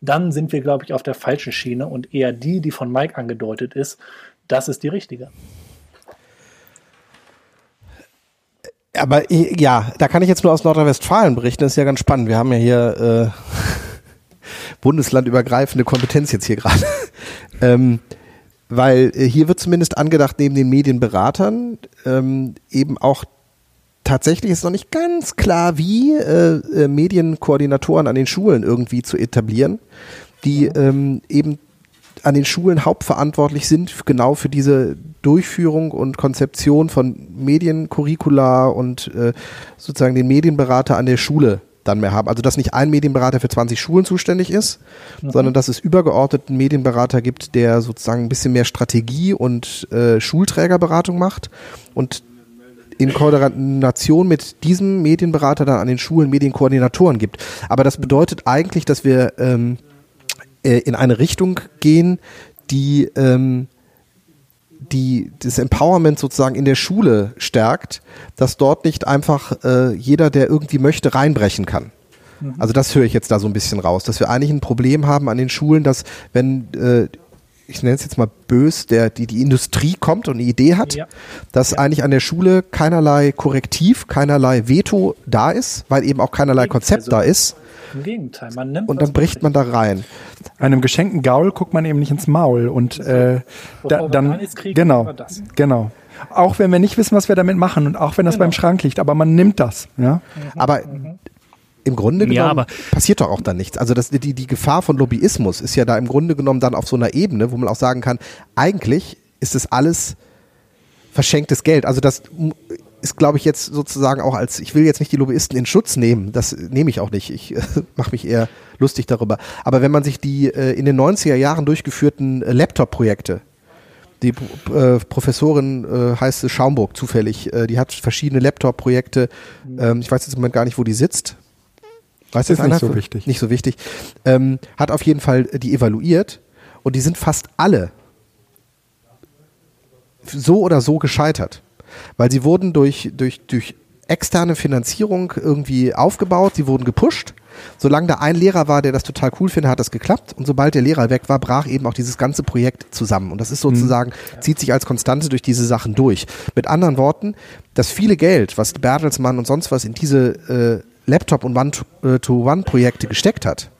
dann sind wir, glaube ich, auf der falschen Schiene und eher die, die von Mike angedeutet ist, das ist die richtige. Aber ja, da kann ich jetzt nur aus Nordrhein-Westfalen berichten. Das ist ja ganz spannend. Wir haben ja hier äh, bundeslandübergreifende Kompetenz jetzt hier gerade. ähm, weil äh, hier wird zumindest angedacht, neben den Medienberatern ähm, eben auch tatsächlich ist noch nicht ganz klar, wie äh, äh, Medienkoordinatoren an den Schulen irgendwie zu etablieren, die ähm, eben an den Schulen hauptverantwortlich sind, genau für diese Durchführung und Konzeption von Mediencurricula und äh, sozusagen den Medienberater an der Schule dann mehr haben. Also dass nicht ein Medienberater für 20 Schulen zuständig ist, mhm. sondern dass es übergeordneten Medienberater gibt, der sozusagen ein bisschen mehr Strategie und äh, Schulträgerberatung macht und in Koordination mit diesem Medienberater dann an den Schulen Medienkoordinatoren gibt. Aber das bedeutet eigentlich, dass wir ähm, äh, in eine Richtung gehen, die ähm, die das Empowerment sozusagen in der Schule stärkt, dass dort nicht einfach äh, jeder, der irgendwie möchte, reinbrechen kann. Mhm. Also das höre ich jetzt da so ein bisschen raus, dass wir eigentlich ein Problem haben an den Schulen, dass wenn äh, ich nenne es jetzt mal bös, der, die, die Industrie kommt und eine Idee hat, ja. dass ja. eigentlich an der Schule keinerlei Korrektiv, keinerlei Veto da ist, weil eben auch keinerlei Konzept also, da ist. Im Gegenteil, man nimmt. Und dann bricht man da rein. Einem geschenkten Gaul guckt man eben nicht ins Maul und äh, da, dann kriegen, genau, genau. Auch wenn wir nicht wissen, was wir damit machen und auch wenn das genau. beim Schrank liegt, aber man nimmt das. Ja. Mhm. Aber mhm. im Grunde genommen ja, passiert doch auch dann nichts. Also das, die, die Gefahr von Lobbyismus ist ja da im Grunde genommen dann auf so einer Ebene, wo man auch sagen kann, eigentlich ist es alles verschenktes Geld. Also das ist, glaube ich, jetzt sozusagen auch als, ich will jetzt nicht die Lobbyisten in Schutz nehmen, das nehme ich auch nicht. Ich äh, mache mich eher lustig darüber. Aber wenn man sich die äh, in den 90er Jahren durchgeführten äh, Laptop-Projekte Die äh, Professorin äh, heißt Schaumburg zufällig. Äh, die hat verschiedene Laptop-Projekte. Ähm, ich weiß jetzt im Moment gar nicht, wo die sitzt. Weiß ist nicht so wichtig. Nicht so wichtig. Ähm, hat auf jeden Fall die evaluiert und die sind fast alle so oder so gescheitert. Weil sie wurden durch, durch, durch externe Finanzierung irgendwie aufgebaut, sie wurden gepusht. Solange da ein Lehrer war, der das total cool findet, hat das geklappt. Und sobald der Lehrer weg war, brach eben auch dieses ganze Projekt zusammen. Und das ist sozusagen, mhm. zieht sich als Konstante durch diese Sachen durch. Mit anderen Worten, das viele Geld, was Bertelsmann und sonst was in diese äh, Laptop- und One-to-One-Projekte gesteckt hat,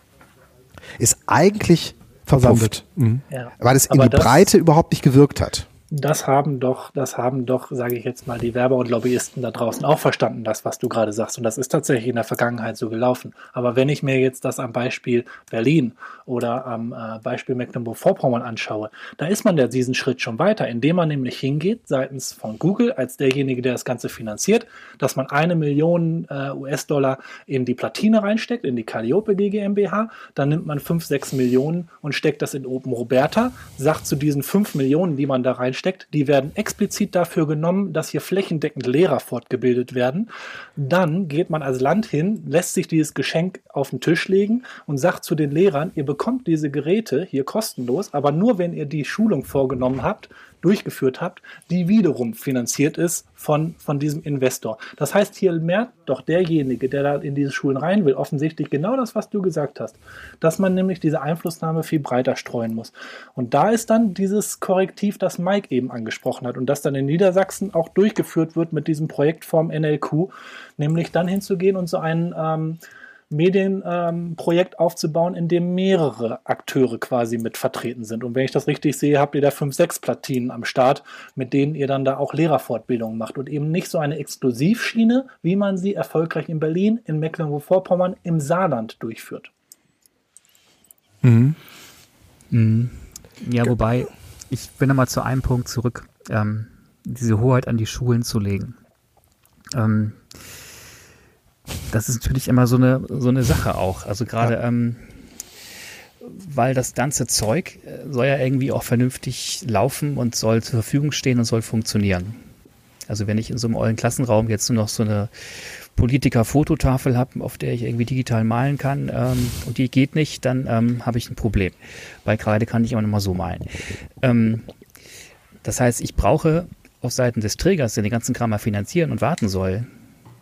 ist eigentlich verpufft. Mhm. Ja. Weil es in die Breite überhaupt nicht gewirkt hat das haben doch, das haben doch, sage ich jetzt mal, die Werber und Lobbyisten da draußen auch verstanden, das, was du gerade sagst. Und das ist tatsächlich in der Vergangenheit so gelaufen. Aber wenn ich mir jetzt das am Beispiel Berlin oder am äh, Beispiel Mecklenburg-Vorpommern anschaue, da ist man ja diesen Schritt schon weiter, indem man nämlich hingeht seitens von Google als derjenige, der das Ganze finanziert, dass man eine Million äh, US-Dollar in die Platine reinsteckt, in die Calliope GmbH, dann nimmt man fünf, sechs Millionen und steckt das in Open Roberta, sagt zu diesen fünf Millionen, die man da reinsteckt, steckt, die werden explizit dafür genommen, dass hier flächendeckend Lehrer fortgebildet werden. Dann geht man als Land hin, lässt sich dieses Geschenk auf den Tisch legen und sagt zu den Lehrern, ihr bekommt diese Geräte hier kostenlos, aber nur wenn ihr die Schulung vorgenommen habt durchgeführt habt, die wiederum finanziert ist von, von diesem Investor. Das heißt, hier merkt doch derjenige, der da in diese Schulen rein will, offensichtlich genau das, was du gesagt hast, dass man nämlich diese Einflussnahme viel breiter streuen muss. Und da ist dann dieses Korrektiv, das Mike eben angesprochen hat und das dann in Niedersachsen auch durchgeführt wird mit diesem Projektform NLQ, nämlich dann hinzugehen und so einen ähm, Medienprojekt ähm, aufzubauen, in dem mehrere Akteure quasi mit vertreten sind. Und wenn ich das richtig sehe, habt ihr da fünf, sechs Platinen am Start, mit denen ihr dann da auch Lehrerfortbildungen macht und eben nicht so eine Exklusivschiene, wie man sie erfolgreich in Berlin, in Mecklenburg-Vorpommern, im Saarland durchführt. Mhm. Mhm. Ja, wobei, ich bin nochmal zu einem Punkt zurück, ähm, diese Hoheit an die Schulen zu legen. Ähm, das ist natürlich immer so eine, so eine Sache auch. Also gerade, ja. ähm, weil das ganze Zeug äh, soll ja irgendwie auch vernünftig laufen und soll zur Verfügung stehen und soll funktionieren. Also wenn ich in so einem ollen Klassenraum jetzt nur noch so eine Politiker-Fototafel habe, auf der ich irgendwie digital malen kann ähm, und die geht nicht, dann ähm, habe ich ein Problem. Bei Kreide kann ich immer noch mal so malen. Ähm, das heißt, ich brauche auf Seiten des Trägers, der den ganzen Kram mal finanzieren und warten soll,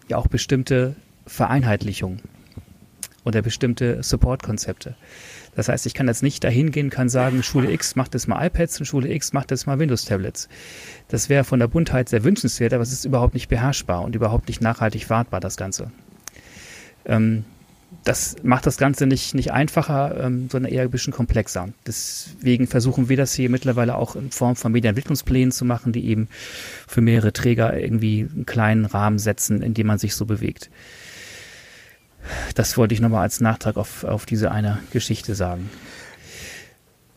ja auch bestimmte Vereinheitlichung oder bestimmte Support-Konzepte. Das heißt, ich kann jetzt nicht dahin gehen, kann sagen, Schule X macht jetzt mal iPads und Schule X macht jetzt mal Windows-Tablets. Das wäre von der Buntheit sehr wünschenswert, aber es ist überhaupt nicht beherrschbar und überhaupt nicht nachhaltig wartbar, das Ganze. Ähm, das macht das Ganze nicht, nicht einfacher, ähm, sondern eher ein bisschen komplexer. Deswegen versuchen wir das hier mittlerweile auch in Form von Medienentwicklungsplänen zu machen, die eben für mehrere Träger irgendwie einen kleinen Rahmen setzen, in dem man sich so bewegt. Das wollte ich nochmal als Nachtrag auf, auf diese eine Geschichte sagen.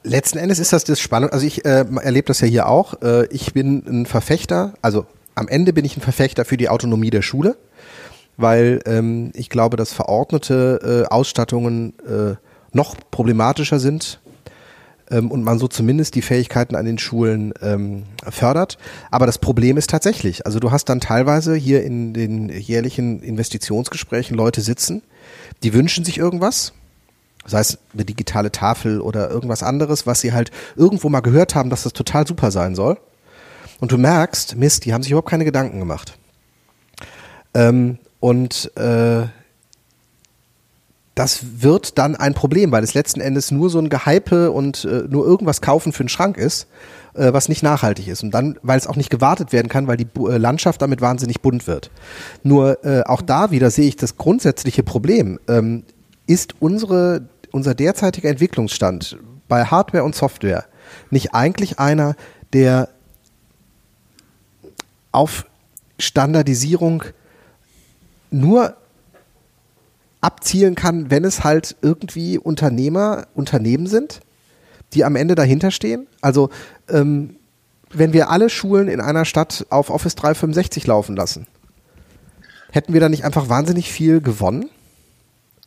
Letzten Endes ist das das Spannende. Also ich äh, erlebe das ja hier auch. Äh, ich bin ein Verfechter, also am Ende bin ich ein Verfechter für die Autonomie der Schule, weil ähm, ich glaube, dass verordnete äh, Ausstattungen äh, noch problematischer sind ähm, und man so zumindest die Fähigkeiten an den Schulen ähm, fördert. Aber das Problem ist tatsächlich, also du hast dann teilweise hier in den jährlichen Investitionsgesprächen Leute sitzen, die wünschen sich irgendwas, sei es eine digitale Tafel oder irgendwas anderes, was sie halt irgendwo mal gehört haben, dass das total super sein soll. Und du merkst, Mist, die haben sich überhaupt keine Gedanken gemacht. Ähm, und äh, das wird dann ein Problem, weil es letzten Endes nur so ein Gehype und äh, nur irgendwas kaufen für einen Schrank ist, äh, was nicht nachhaltig ist. Und dann, weil es auch nicht gewartet werden kann, weil die äh, Landschaft damit wahnsinnig bunt wird. Nur äh, auch da wieder sehe ich das grundsätzliche Problem. Ähm, ist unsere, unser derzeitiger Entwicklungsstand bei Hardware und Software nicht eigentlich einer, der auf Standardisierung nur abzielen kann, wenn es halt irgendwie Unternehmer, Unternehmen sind, die am Ende dahinter stehen. Also ähm, wenn wir alle Schulen in einer Stadt auf Office 365 laufen lassen, hätten wir da nicht einfach wahnsinnig viel gewonnen?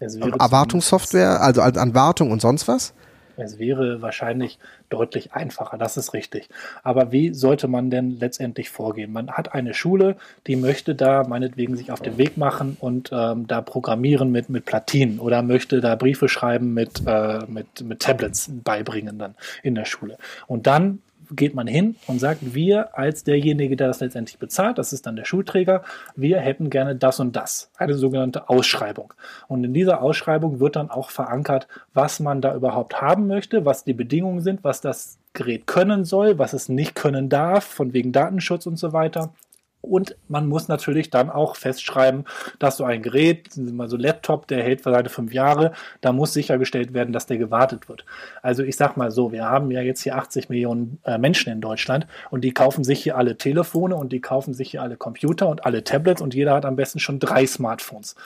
Erwartungssoftware, also an Wartung und sonst was? Es wäre wahrscheinlich deutlich einfacher, das ist richtig. Aber wie sollte man denn letztendlich vorgehen? Man hat eine Schule, die möchte da meinetwegen sich auf den Weg machen und ähm, da programmieren mit, mit Platinen oder möchte da Briefe schreiben mit, äh, mit, mit Tablets beibringen dann in der Schule. Und dann geht man hin und sagt, wir als derjenige, der das letztendlich bezahlt, das ist dann der Schulträger, wir hätten gerne das und das, eine sogenannte Ausschreibung. Und in dieser Ausschreibung wird dann auch verankert, was man da überhaupt haben möchte, was die Bedingungen sind, was das Gerät können soll, was es nicht können darf, von wegen Datenschutz und so weiter. Und man muss natürlich dann auch festschreiben, dass so ein Gerät, mal so Laptop, der hält für seine fünf Jahre, da muss sichergestellt werden, dass der gewartet wird. Also ich sag mal so, wir haben ja jetzt hier 80 Millionen äh, Menschen in Deutschland und die kaufen sich hier alle Telefone und die kaufen sich hier alle Computer und alle Tablets und jeder hat am besten schon drei Smartphones.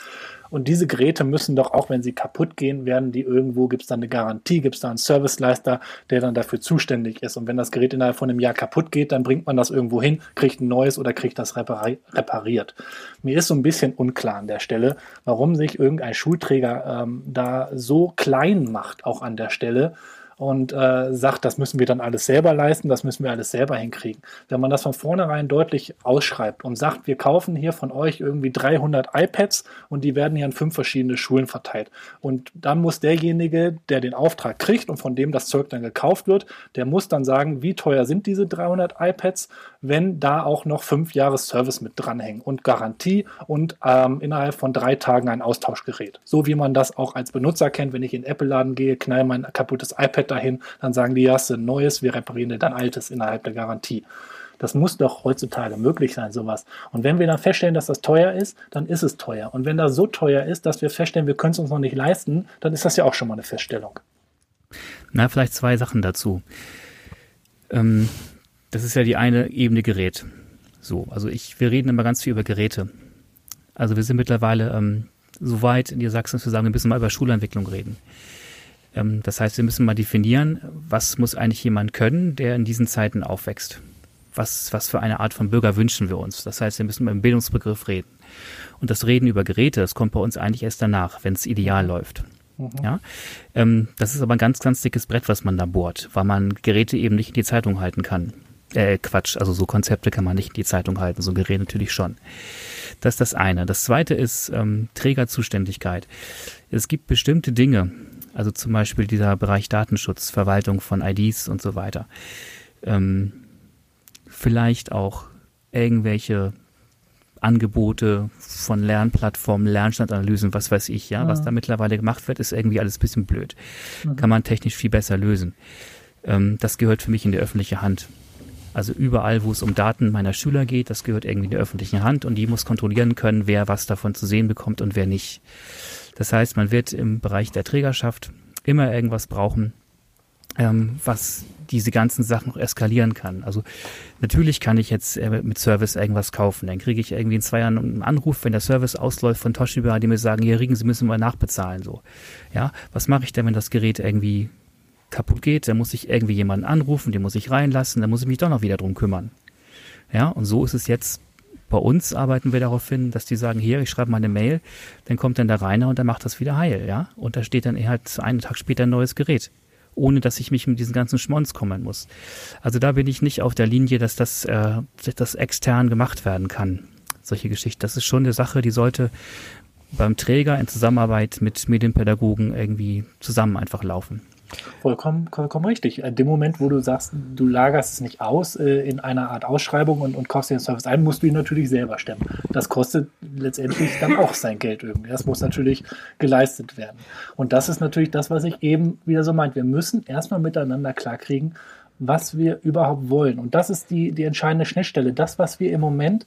Und diese Geräte müssen doch, auch wenn sie kaputt gehen, werden die irgendwo, gibt es dann eine Garantie, gibt es da einen Serviceleister, der dann dafür zuständig ist. Und wenn das Gerät innerhalb von einem Jahr kaputt geht, dann bringt man das irgendwo hin, kriegt ein neues oder kriegt das repariert. Mir ist so ein bisschen unklar an der Stelle, warum sich irgendein Schulträger ähm, da so klein macht, auch an der Stelle und äh, sagt, das müssen wir dann alles selber leisten, das müssen wir alles selber hinkriegen. Wenn man das von vornherein deutlich ausschreibt und sagt, wir kaufen hier von euch irgendwie 300 iPads und die werden hier an fünf verschiedene Schulen verteilt. Und dann muss derjenige, der den Auftrag kriegt und von dem das Zeug dann gekauft wird, der muss dann sagen, wie teuer sind diese 300 iPads, wenn da auch noch fünf Jahre Service mit dranhängen und Garantie und ähm, innerhalb von drei Tagen ein Austauschgerät. So wie man das auch als Benutzer kennt, wenn ich in den Apple-Laden gehe, knall mein kaputtes iPad iPad dahin, dann sagen die, ja, hast du ein neues, wir reparieren dir dein altes innerhalb der Garantie. Das muss doch heutzutage möglich sein, sowas. Und wenn wir dann feststellen, dass das teuer ist, dann ist es teuer. Und wenn das so teuer ist, dass wir feststellen, wir können es uns noch nicht leisten, dann ist das ja auch schon mal eine Feststellung. Na, vielleicht zwei Sachen dazu. Ähm, das ist ja die eine Ebene Gerät. So, also ich, wir reden immer ganz viel über Geräte. Also wir sind mittlerweile ähm, so weit in Niedersachsen, dass wir sagen, wir müssen mal über Schulentwicklung reden. Ähm, das heißt, wir müssen mal definieren, was muss eigentlich jemand können, der in diesen Zeiten aufwächst. Was, was für eine Art von Bürger wünschen wir uns? Das heißt, wir müssen über den Bildungsbegriff reden. Und das Reden über Geräte, das kommt bei uns eigentlich erst danach, wenn es ideal läuft. Mhm. Ja, ähm, das ist aber ein ganz, ganz dickes Brett, was man da bohrt, weil man Geräte eben nicht in die Zeitung halten kann. Äh, Quatsch, also so Konzepte kann man nicht in die Zeitung halten, so Geräte natürlich schon. Das ist das eine. Das zweite ist ähm, Trägerzuständigkeit. Es gibt bestimmte Dinge, also zum Beispiel dieser Bereich Datenschutz, Verwaltung von IDs und so weiter. Ähm, vielleicht auch irgendwelche Angebote von Lernplattformen, Lernstandanalysen, was weiß ich, ja. Mhm. Was da mittlerweile gemacht wird, ist irgendwie alles ein bisschen blöd. Mhm. Kann man technisch viel besser lösen. Ähm, das gehört für mich in die öffentliche Hand. Also überall, wo es um Daten meiner Schüler geht, das gehört irgendwie in die öffentliche Hand und die muss kontrollieren können, wer was davon zu sehen bekommt und wer nicht. Das heißt, man wird im Bereich der Trägerschaft immer irgendwas brauchen, ähm, was diese ganzen Sachen noch eskalieren kann. Also natürlich kann ich jetzt äh, mit Service irgendwas kaufen. Dann kriege ich irgendwie in zwei Jahren einen Anruf, wenn der Service ausläuft von Toshiba, die mir sagen, hier Riegen, Sie müssen mal nachbezahlen. So, ja, was mache ich denn, wenn das Gerät irgendwie kaputt geht? Dann muss ich irgendwie jemanden anrufen, den muss ich reinlassen, dann muss ich mich doch noch wieder drum kümmern. Ja, und so ist es jetzt bei uns arbeiten wir darauf hin, dass die sagen, hier, ich schreibe mal eine Mail, dann kommt dann der Rainer und der macht das wieder heil, ja. Und da steht dann halt einen Tag später ein neues Gerät ohne dass ich mich mit diesen ganzen Schmons kümmern muss. Also da bin ich nicht auf der Linie, dass das, äh, das extern gemacht werden kann. Solche Geschichten. Das ist schon eine Sache, die sollte beim Träger in Zusammenarbeit mit Medienpädagogen irgendwie zusammen einfach laufen. Vollkommen, vollkommen richtig. In dem Moment, wo du sagst, du lagerst es nicht aus äh, in einer Art Ausschreibung und, und kaufst den Service ein, musst du ihn natürlich selber stemmen. Das kostet letztendlich dann auch sein Geld irgendwie. Das muss natürlich geleistet werden. Und das ist natürlich das, was ich eben wieder so meint. Wir müssen erstmal miteinander klarkriegen, was wir überhaupt wollen. Und das ist die, die entscheidende Schnittstelle. Das, was wir im Moment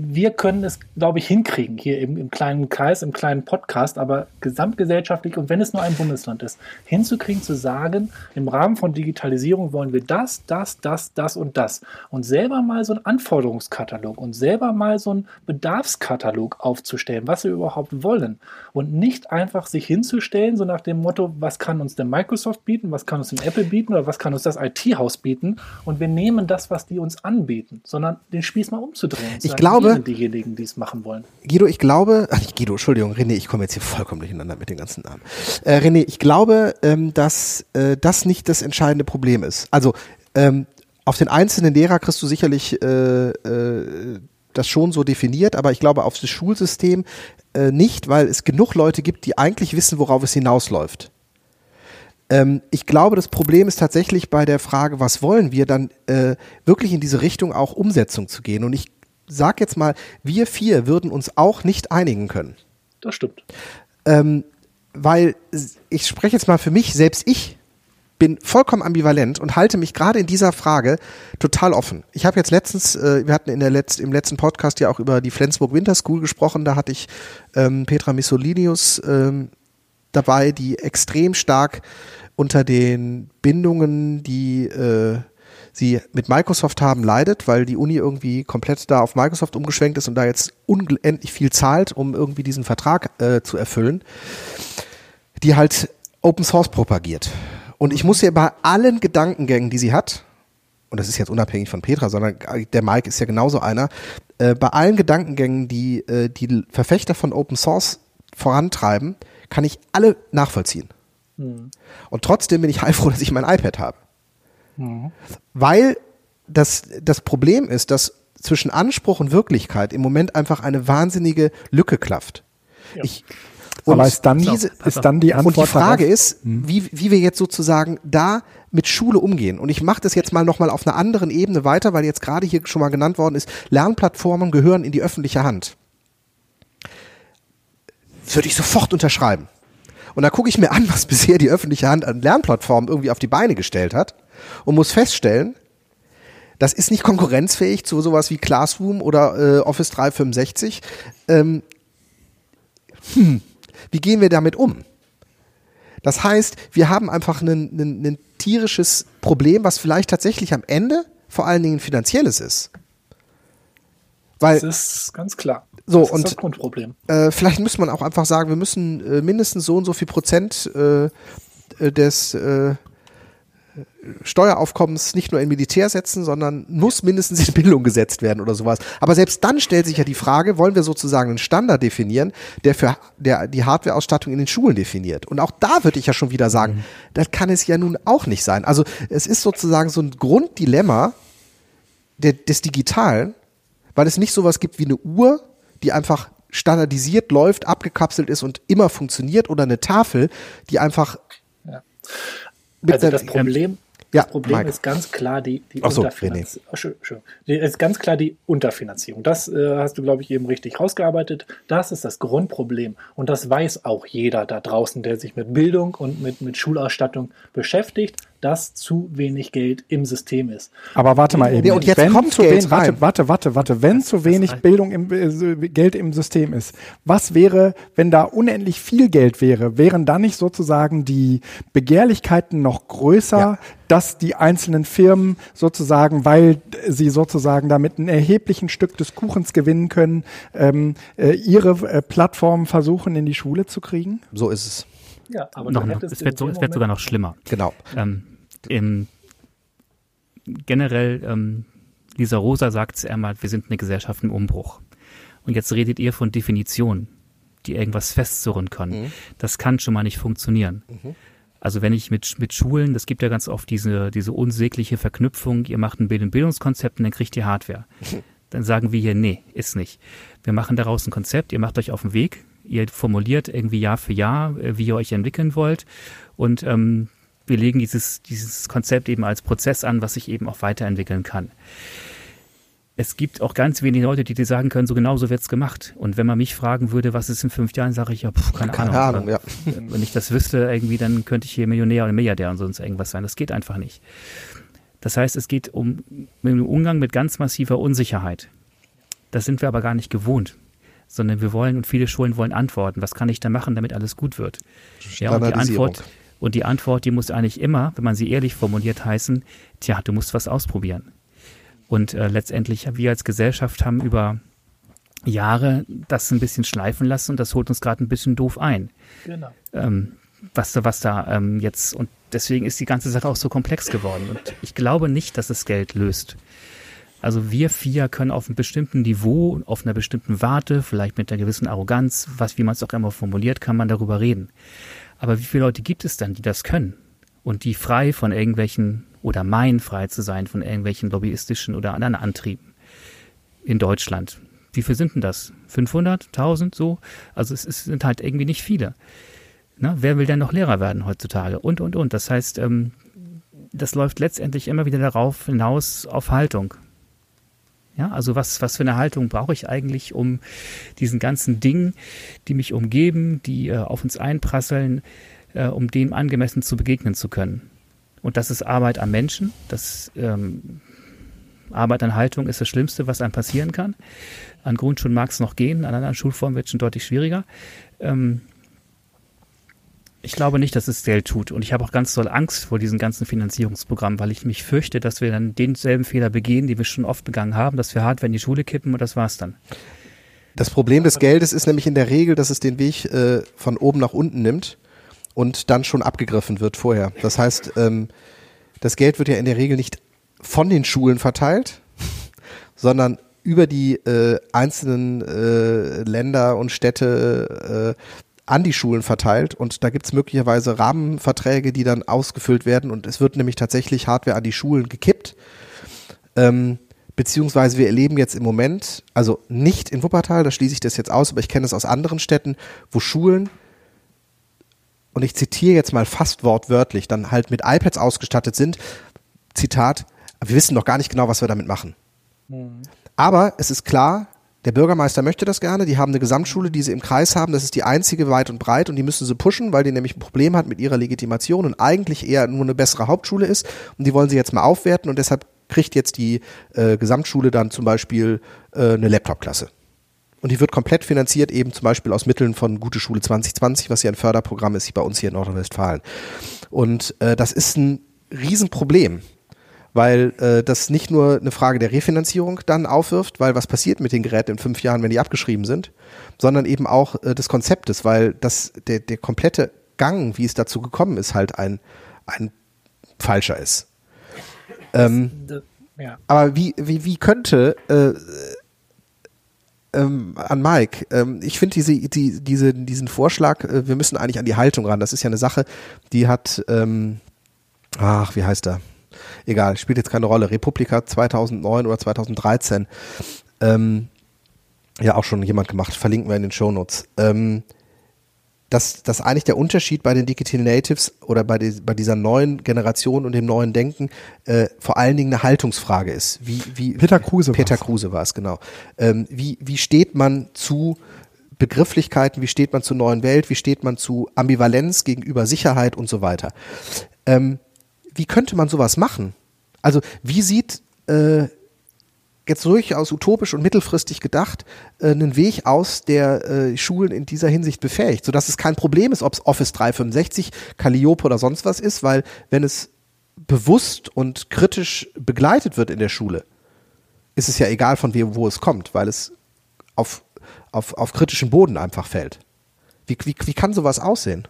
wir können es, glaube ich, hinkriegen hier im, im, kleinen Kreis, im kleinen Podcast, aber gesamtgesellschaftlich und wenn es nur ein Bundesland ist, hinzukriegen, zu sagen, im Rahmen von Digitalisierung wollen wir das, das, das, das und das. Und selber mal so einen Anforderungskatalog und selber mal so einen Bedarfskatalog aufzustellen, was wir überhaupt wollen. Und nicht einfach sich hinzustellen, so nach dem Motto, was kann uns denn Microsoft bieten, was kann uns denn Apple bieten oder was kann uns das IT-Haus bieten. Und wir nehmen das, was die uns anbieten, sondern den Spieß mal umzudrehen. Ich glaube, glaube, sind diejenigen, die es machen wollen. Guido, ich glaube, ach Guido, Entschuldigung, René, ich komme jetzt hier vollkommen durcheinander mit den ganzen Namen. Äh, René, ich glaube, ähm, dass äh, das nicht das entscheidende Problem ist. Also ähm, auf den einzelnen Lehrer kriegst du sicherlich äh, äh, das schon so definiert, aber ich glaube auf das Schulsystem äh, nicht, weil es genug Leute gibt, die eigentlich wissen, worauf es hinausläuft. Ähm, ich glaube, das Problem ist tatsächlich bei der Frage, was wollen wir, dann äh, wirklich in diese Richtung auch Umsetzung zu gehen. Und ich sag jetzt mal, wir vier würden uns auch nicht einigen können. Das stimmt. Ähm, weil ich spreche jetzt mal für mich, selbst ich bin vollkommen ambivalent und halte mich gerade in dieser Frage total offen. Ich habe jetzt letztens, äh, wir hatten in der Letz-, im letzten Podcast ja auch über die Flensburg Winter School gesprochen, da hatte ich ähm, Petra Missolinius ähm, dabei, die extrem stark unter den Bindungen, die äh, sie mit Microsoft haben, leidet, weil die Uni irgendwie komplett da auf Microsoft umgeschwenkt ist und da jetzt unendlich viel zahlt, um irgendwie diesen Vertrag äh, zu erfüllen, die halt Open Source propagiert. Und ich muss ja bei allen Gedankengängen, die sie hat, und das ist jetzt unabhängig von Petra, sondern der Mike ist ja genauso einer, äh, bei allen Gedankengängen, die äh, die Verfechter von Open Source vorantreiben, kann ich alle nachvollziehen. Mhm. Und trotzdem bin ich heilfroh, dass ich mein iPad habe. Mhm. Weil das, das Problem ist, dass zwischen Anspruch und Wirklichkeit im Moment einfach eine wahnsinnige Lücke klafft. Ja. Ich, und Aber ist dann, diese, ist dann die Antwort. Und die Frage darauf? ist, hm. wie, wie wir jetzt sozusagen da mit Schule umgehen. Und ich mache das jetzt mal nochmal auf einer anderen Ebene weiter, weil jetzt gerade hier schon mal genannt worden ist, Lernplattformen gehören in die öffentliche Hand. Würde ich sofort unterschreiben. Und da gucke ich mir an, was bisher die öffentliche Hand an Lernplattformen irgendwie auf die Beine gestellt hat und muss feststellen, das ist nicht konkurrenzfähig zu sowas wie Classroom oder äh, Office 365. Ähm, hm, wie gehen wir damit um? Das heißt, wir haben einfach ein tierisches Problem, was vielleicht tatsächlich am Ende vor allen Dingen finanzielles ist. Weil, das ist ganz klar. So, das ist und, das Grundproblem. Äh, vielleicht muss man auch einfach sagen, wir müssen äh, mindestens so und so viel Prozent äh, äh des äh, Steueraufkommens nicht nur in Militär setzen, sondern muss mindestens in Bildung gesetzt werden oder sowas. Aber selbst dann stellt sich ja die Frage, wollen wir sozusagen einen Standard definieren, der für der die Hardwareausstattung in den Schulen definiert? Und auch da würde ich ja schon wieder sagen, mhm. das kann es ja nun auch nicht sein. Also es ist sozusagen so ein Grunddilemma der, des Digitalen, weil es nicht sowas gibt wie eine Uhr, die einfach standardisiert läuft, abgekapselt ist und immer funktioniert oder eine Tafel, die einfach ja. Also das Problem, ja, das Problem Mike. ist ganz klar die, die so, Unterfinanzierung. Oh, schön, schön. Ist ganz klar die Unterfinanzierung. Das äh, hast du, glaube ich, eben richtig rausgearbeitet. Das ist das Grundproblem. Und das weiß auch jeder da draußen, der sich mit Bildung und mit, mit Schulausstattung beschäftigt, dass zu wenig Geld im System ist. Aber warte mal eben. Und jetzt wenn kommt zu Geld wenig, warte, warte, warte, warte. Wenn das, zu wenig Bildung im äh, Geld im System ist, was wäre, wenn da unendlich viel Geld wäre? Wären da nicht sozusagen die Begehrlichkeiten noch größer, ja. dass die einzelnen Firmen sozusagen, weil sie sozusagen damit ein erheblichen Stück des Kuchens gewinnen können, ähm, äh, ihre äh, Plattformen versuchen in die Schule zu kriegen? So ist es. Ja, aber noch, noch. Es, wird, so, es wird sogar noch schlimmer. Genau. Ähm, im, generell, ähm, Lisa Rosa sagt es einmal, wir sind eine Gesellschaft im Umbruch. Und jetzt redet ihr von Definitionen, die irgendwas festzurren können. Mhm. Das kann schon mal nicht funktionieren. Mhm. Also wenn ich mit, mit Schulen, das gibt ja ganz oft diese, diese unsägliche Verknüpfung, ihr macht ein Bildungskonzept und dann kriegt ihr Hardware. Dann sagen wir hier, nee, ist nicht. Wir machen daraus ein Konzept, ihr macht euch auf den Weg, ihr formuliert irgendwie Jahr für Jahr, äh, wie ihr euch entwickeln wollt und ähm, wir legen dieses, dieses Konzept eben als Prozess an, was sich eben auch weiterentwickeln kann. Es gibt auch ganz wenige Leute, die dir sagen können, so genau so wird's gemacht. Und wenn man mich fragen würde, was ist in fünf Jahren, sage ich ja, pff, keine, keine Ahnung. Ahnung ja. Wenn ich das wüsste, irgendwie, dann könnte ich hier Millionär oder Milliardär und sonst irgendwas sein. Das geht einfach nicht. Das heißt, es geht um den Umgang mit ganz massiver Unsicherheit. Das sind wir aber gar nicht gewohnt sondern wir wollen und viele Schulen wollen Antworten. Was kann ich da machen, damit alles gut wird? Ja, und die Antwort, und die Antwort, die muss eigentlich immer, wenn man sie ehrlich formuliert, heißen, tja, du musst was ausprobieren. Und äh, letztendlich, wir als Gesellschaft haben über Jahre das ein bisschen schleifen lassen und das holt uns gerade ein bisschen doof ein. Genau. Ähm, was da, was da ähm, jetzt, und deswegen ist die ganze Sache auch so komplex geworden. Und ich glaube nicht, dass es Geld löst. Also wir vier können auf einem bestimmten Niveau, auf einer bestimmten Warte, vielleicht mit einer gewissen Arroganz, was, wie man es auch immer formuliert, kann man darüber reden. Aber wie viele Leute gibt es dann, die das können? Und die frei von irgendwelchen oder meinen frei zu sein von irgendwelchen lobbyistischen oder anderen Antrieben in Deutschland. Wie viel sind denn das? 500, 1000 so? Also es, es sind halt irgendwie nicht viele. Na, wer will denn noch Lehrer werden heutzutage? Und, und, und. Das heißt, ähm, das läuft letztendlich immer wieder darauf hinaus auf Haltung. Ja, also was, was für eine Haltung brauche ich eigentlich, um diesen ganzen Dingen, die mich umgeben, die äh, auf uns einprasseln, äh, um dem angemessen zu begegnen zu können. Und das ist Arbeit am Menschen. Das ähm, Arbeit an Haltung ist das Schlimmste, was einem passieren kann. An Grundschulen mag es noch gehen, an anderen Schulformen wird es schon deutlich schwieriger. Ähm, ich glaube nicht, dass es Geld tut. Und ich habe auch ganz doll Angst vor diesem ganzen Finanzierungsprogramm, weil ich mich fürchte, dass wir dann denselben Fehler begehen, die wir schon oft begangen haben, dass wir Hardware in die Schule kippen und das war's dann. Das Problem des Geldes ist nämlich in der Regel, dass es den Weg äh, von oben nach unten nimmt und dann schon abgegriffen wird vorher. Das heißt, ähm, das Geld wird ja in der Regel nicht von den Schulen verteilt, sondern über die äh, einzelnen äh, Länder und Städte äh, an die Schulen verteilt und da gibt es möglicherweise Rahmenverträge, die dann ausgefüllt werden und es wird nämlich tatsächlich Hardware an die Schulen gekippt. Ähm, beziehungsweise wir erleben jetzt im Moment, also nicht in Wuppertal, da schließe ich das jetzt aus, aber ich kenne es aus anderen Städten, wo Schulen und ich zitiere jetzt mal fast wortwörtlich, dann halt mit iPads ausgestattet sind, Zitat, wir wissen noch gar nicht genau, was wir damit machen. Mhm. Aber es ist klar, der Bürgermeister möchte das gerne. Die haben eine Gesamtschule, die sie im Kreis haben. Das ist die einzige weit und breit und die müssen sie pushen, weil die nämlich ein Problem hat mit ihrer Legitimation und eigentlich eher nur eine bessere Hauptschule ist. Und die wollen sie jetzt mal aufwerten und deshalb kriegt jetzt die äh, Gesamtschule dann zum Beispiel äh, eine Laptop-Klasse. Und die wird komplett finanziert, eben zum Beispiel aus Mitteln von Gute Schule 2020, was ja ein Förderprogramm ist, bei uns hier in Nordrhein-Westfalen. Und äh, das ist ein Riesenproblem, weil äh, das nicht nur eine Frage der Refinanzierung dann aufwirft, weil was passiert mit den Geräten in fünf Jahren, wenn die abgeschrieben sind, sondern eben auch äh, des Konzeptes, weil das der, der komplette Gang, wie es dazu gekommen ist, halt ein, ein falscher ist. Ähm, ja. Aber wie, wie, wie könnte äh, ähm, an Mike. Ähm, ich finde diese, die, diese, diesen Vorschlag, äh, wir müssen eigentlich an die Haltung ran. Das ist ja eine Sache, die hat, ähm, ach, wie heißt er? Egal, spielt jetzt keine Rolle. Republika 2009 oder 2013. Ähm, ja, auch schon jemand gemacht. Verlinken wir in den Show Notes. Ähm, dass, dass eigentlich der Unterschied bei den Digital Natives oder bei, die, bei dieser neuen Generation und dem neuen Denken äh, vor allen Dingen eine Haltungsfrage ist. Wie, wie, Peter Kruse Peter war's. Kruse war es, genau. Ähm, wie, wie steht man zu Begrifflichkeiten, wie steht man zur neuen Welt, wie steht man zu Ambivalenz gegenüber Sicherheit und so weiter. Ähm, wie könnte man sowas machen? Also wie sieht äh, jetzt durchaus utopisch und mittelfristig gedacht äh, einen Weg aus, der äh, Schulen in dieser Hinsicht befähigt, sodass es kein Problem ist, ob es Office 365, Calliope oder sonst was ist, weil wenn es bewusst und kritisch begleitet wird in der Schule, ist es ja egal von wem, wo es kommt, weil es auf, auf, auf kritischen Boden einfach fällt. Wie, wie, wie kann sowas aussehen?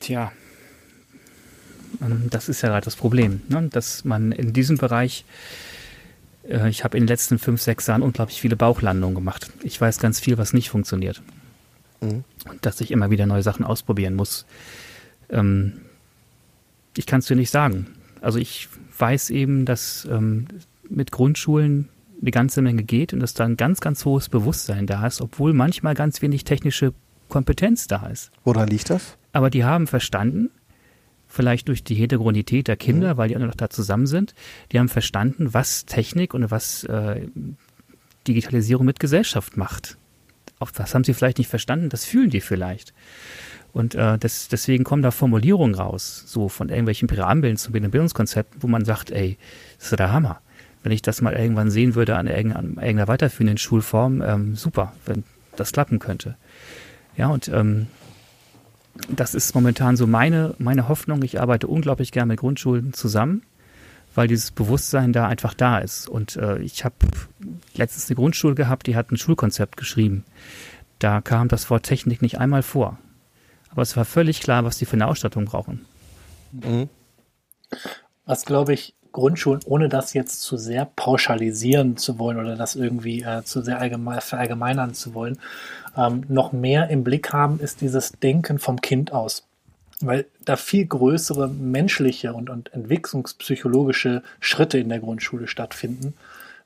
Tja, ähm, das ist ja gerade das Problem, ne? dass man in diesem Bereich, äh, ich habe in den letzten fünf, sechs Jahren unglaublich viele Bauchlandungen gemacht. Ich weiß ganz viel, was nicht funktioniert. Mhm. Und dass ich immer wieder neue Sachen ausprobieren muss. Ähm, ich kann es dir nicht sagen. Also ich weiß eben, dass ähm, mit Grundschulen eine ganze Menge geht und dass da ein ganz, ganz hohes Bewusstsein da ist, obwohl manchmal ganz wenig technische Kompetenz da ist. Woran liegt das? Aber die haben verstanden, vielleicht durch die Heterogenität der Kinder, mhm. weil die alle noch da zusammen sind, die haben verstanden, was Technik und was äh, Digitalisierung mit Gesellschaft macht. Auch das haben sie vielleicht nicht verstanden, das fühlen die vielleicht. Und äh, das, deswegen kommen da Formulierungen raus, so von irgendwelchen Präambeln zu Bildungskonzepten, wo man sagt, ey, das ist der Hammer. Wenn ich das mal irgendwann sehen würde an irgendeiner, irgendeiner weiterführenden Schulform, ähm, super, wenn das klappen könnte. Ja, und ähm, das ist momentan so meine, meine Hoffnung. Ich arbeite unglaublich gerne mit Grundschulen zusammen, weil dieses Bewusstsein da einfach da ist. Und äh, ich habe letztens eine Grundschule gehabt, die hat ein Schulkonzept geschrieben. Da kam das Wort Technik nicht einmal vor. Aber es war völlig klar, was die für eine Ausstattung brauchen. Mhm. Was, glaube ich, Grundschulen, ohne das jetzt zu sehr pauschalisieren zu wollen oder das irgendwie äh, zu sehr allgemein, verallgemeinern zu wollen, ähm, noch mehr im Blick haben, ist dieses Denken vom Kind aus. Weil da viel größere menschliche und, und entwicklungspsychologische Schritte in der Grundschule stattfinden,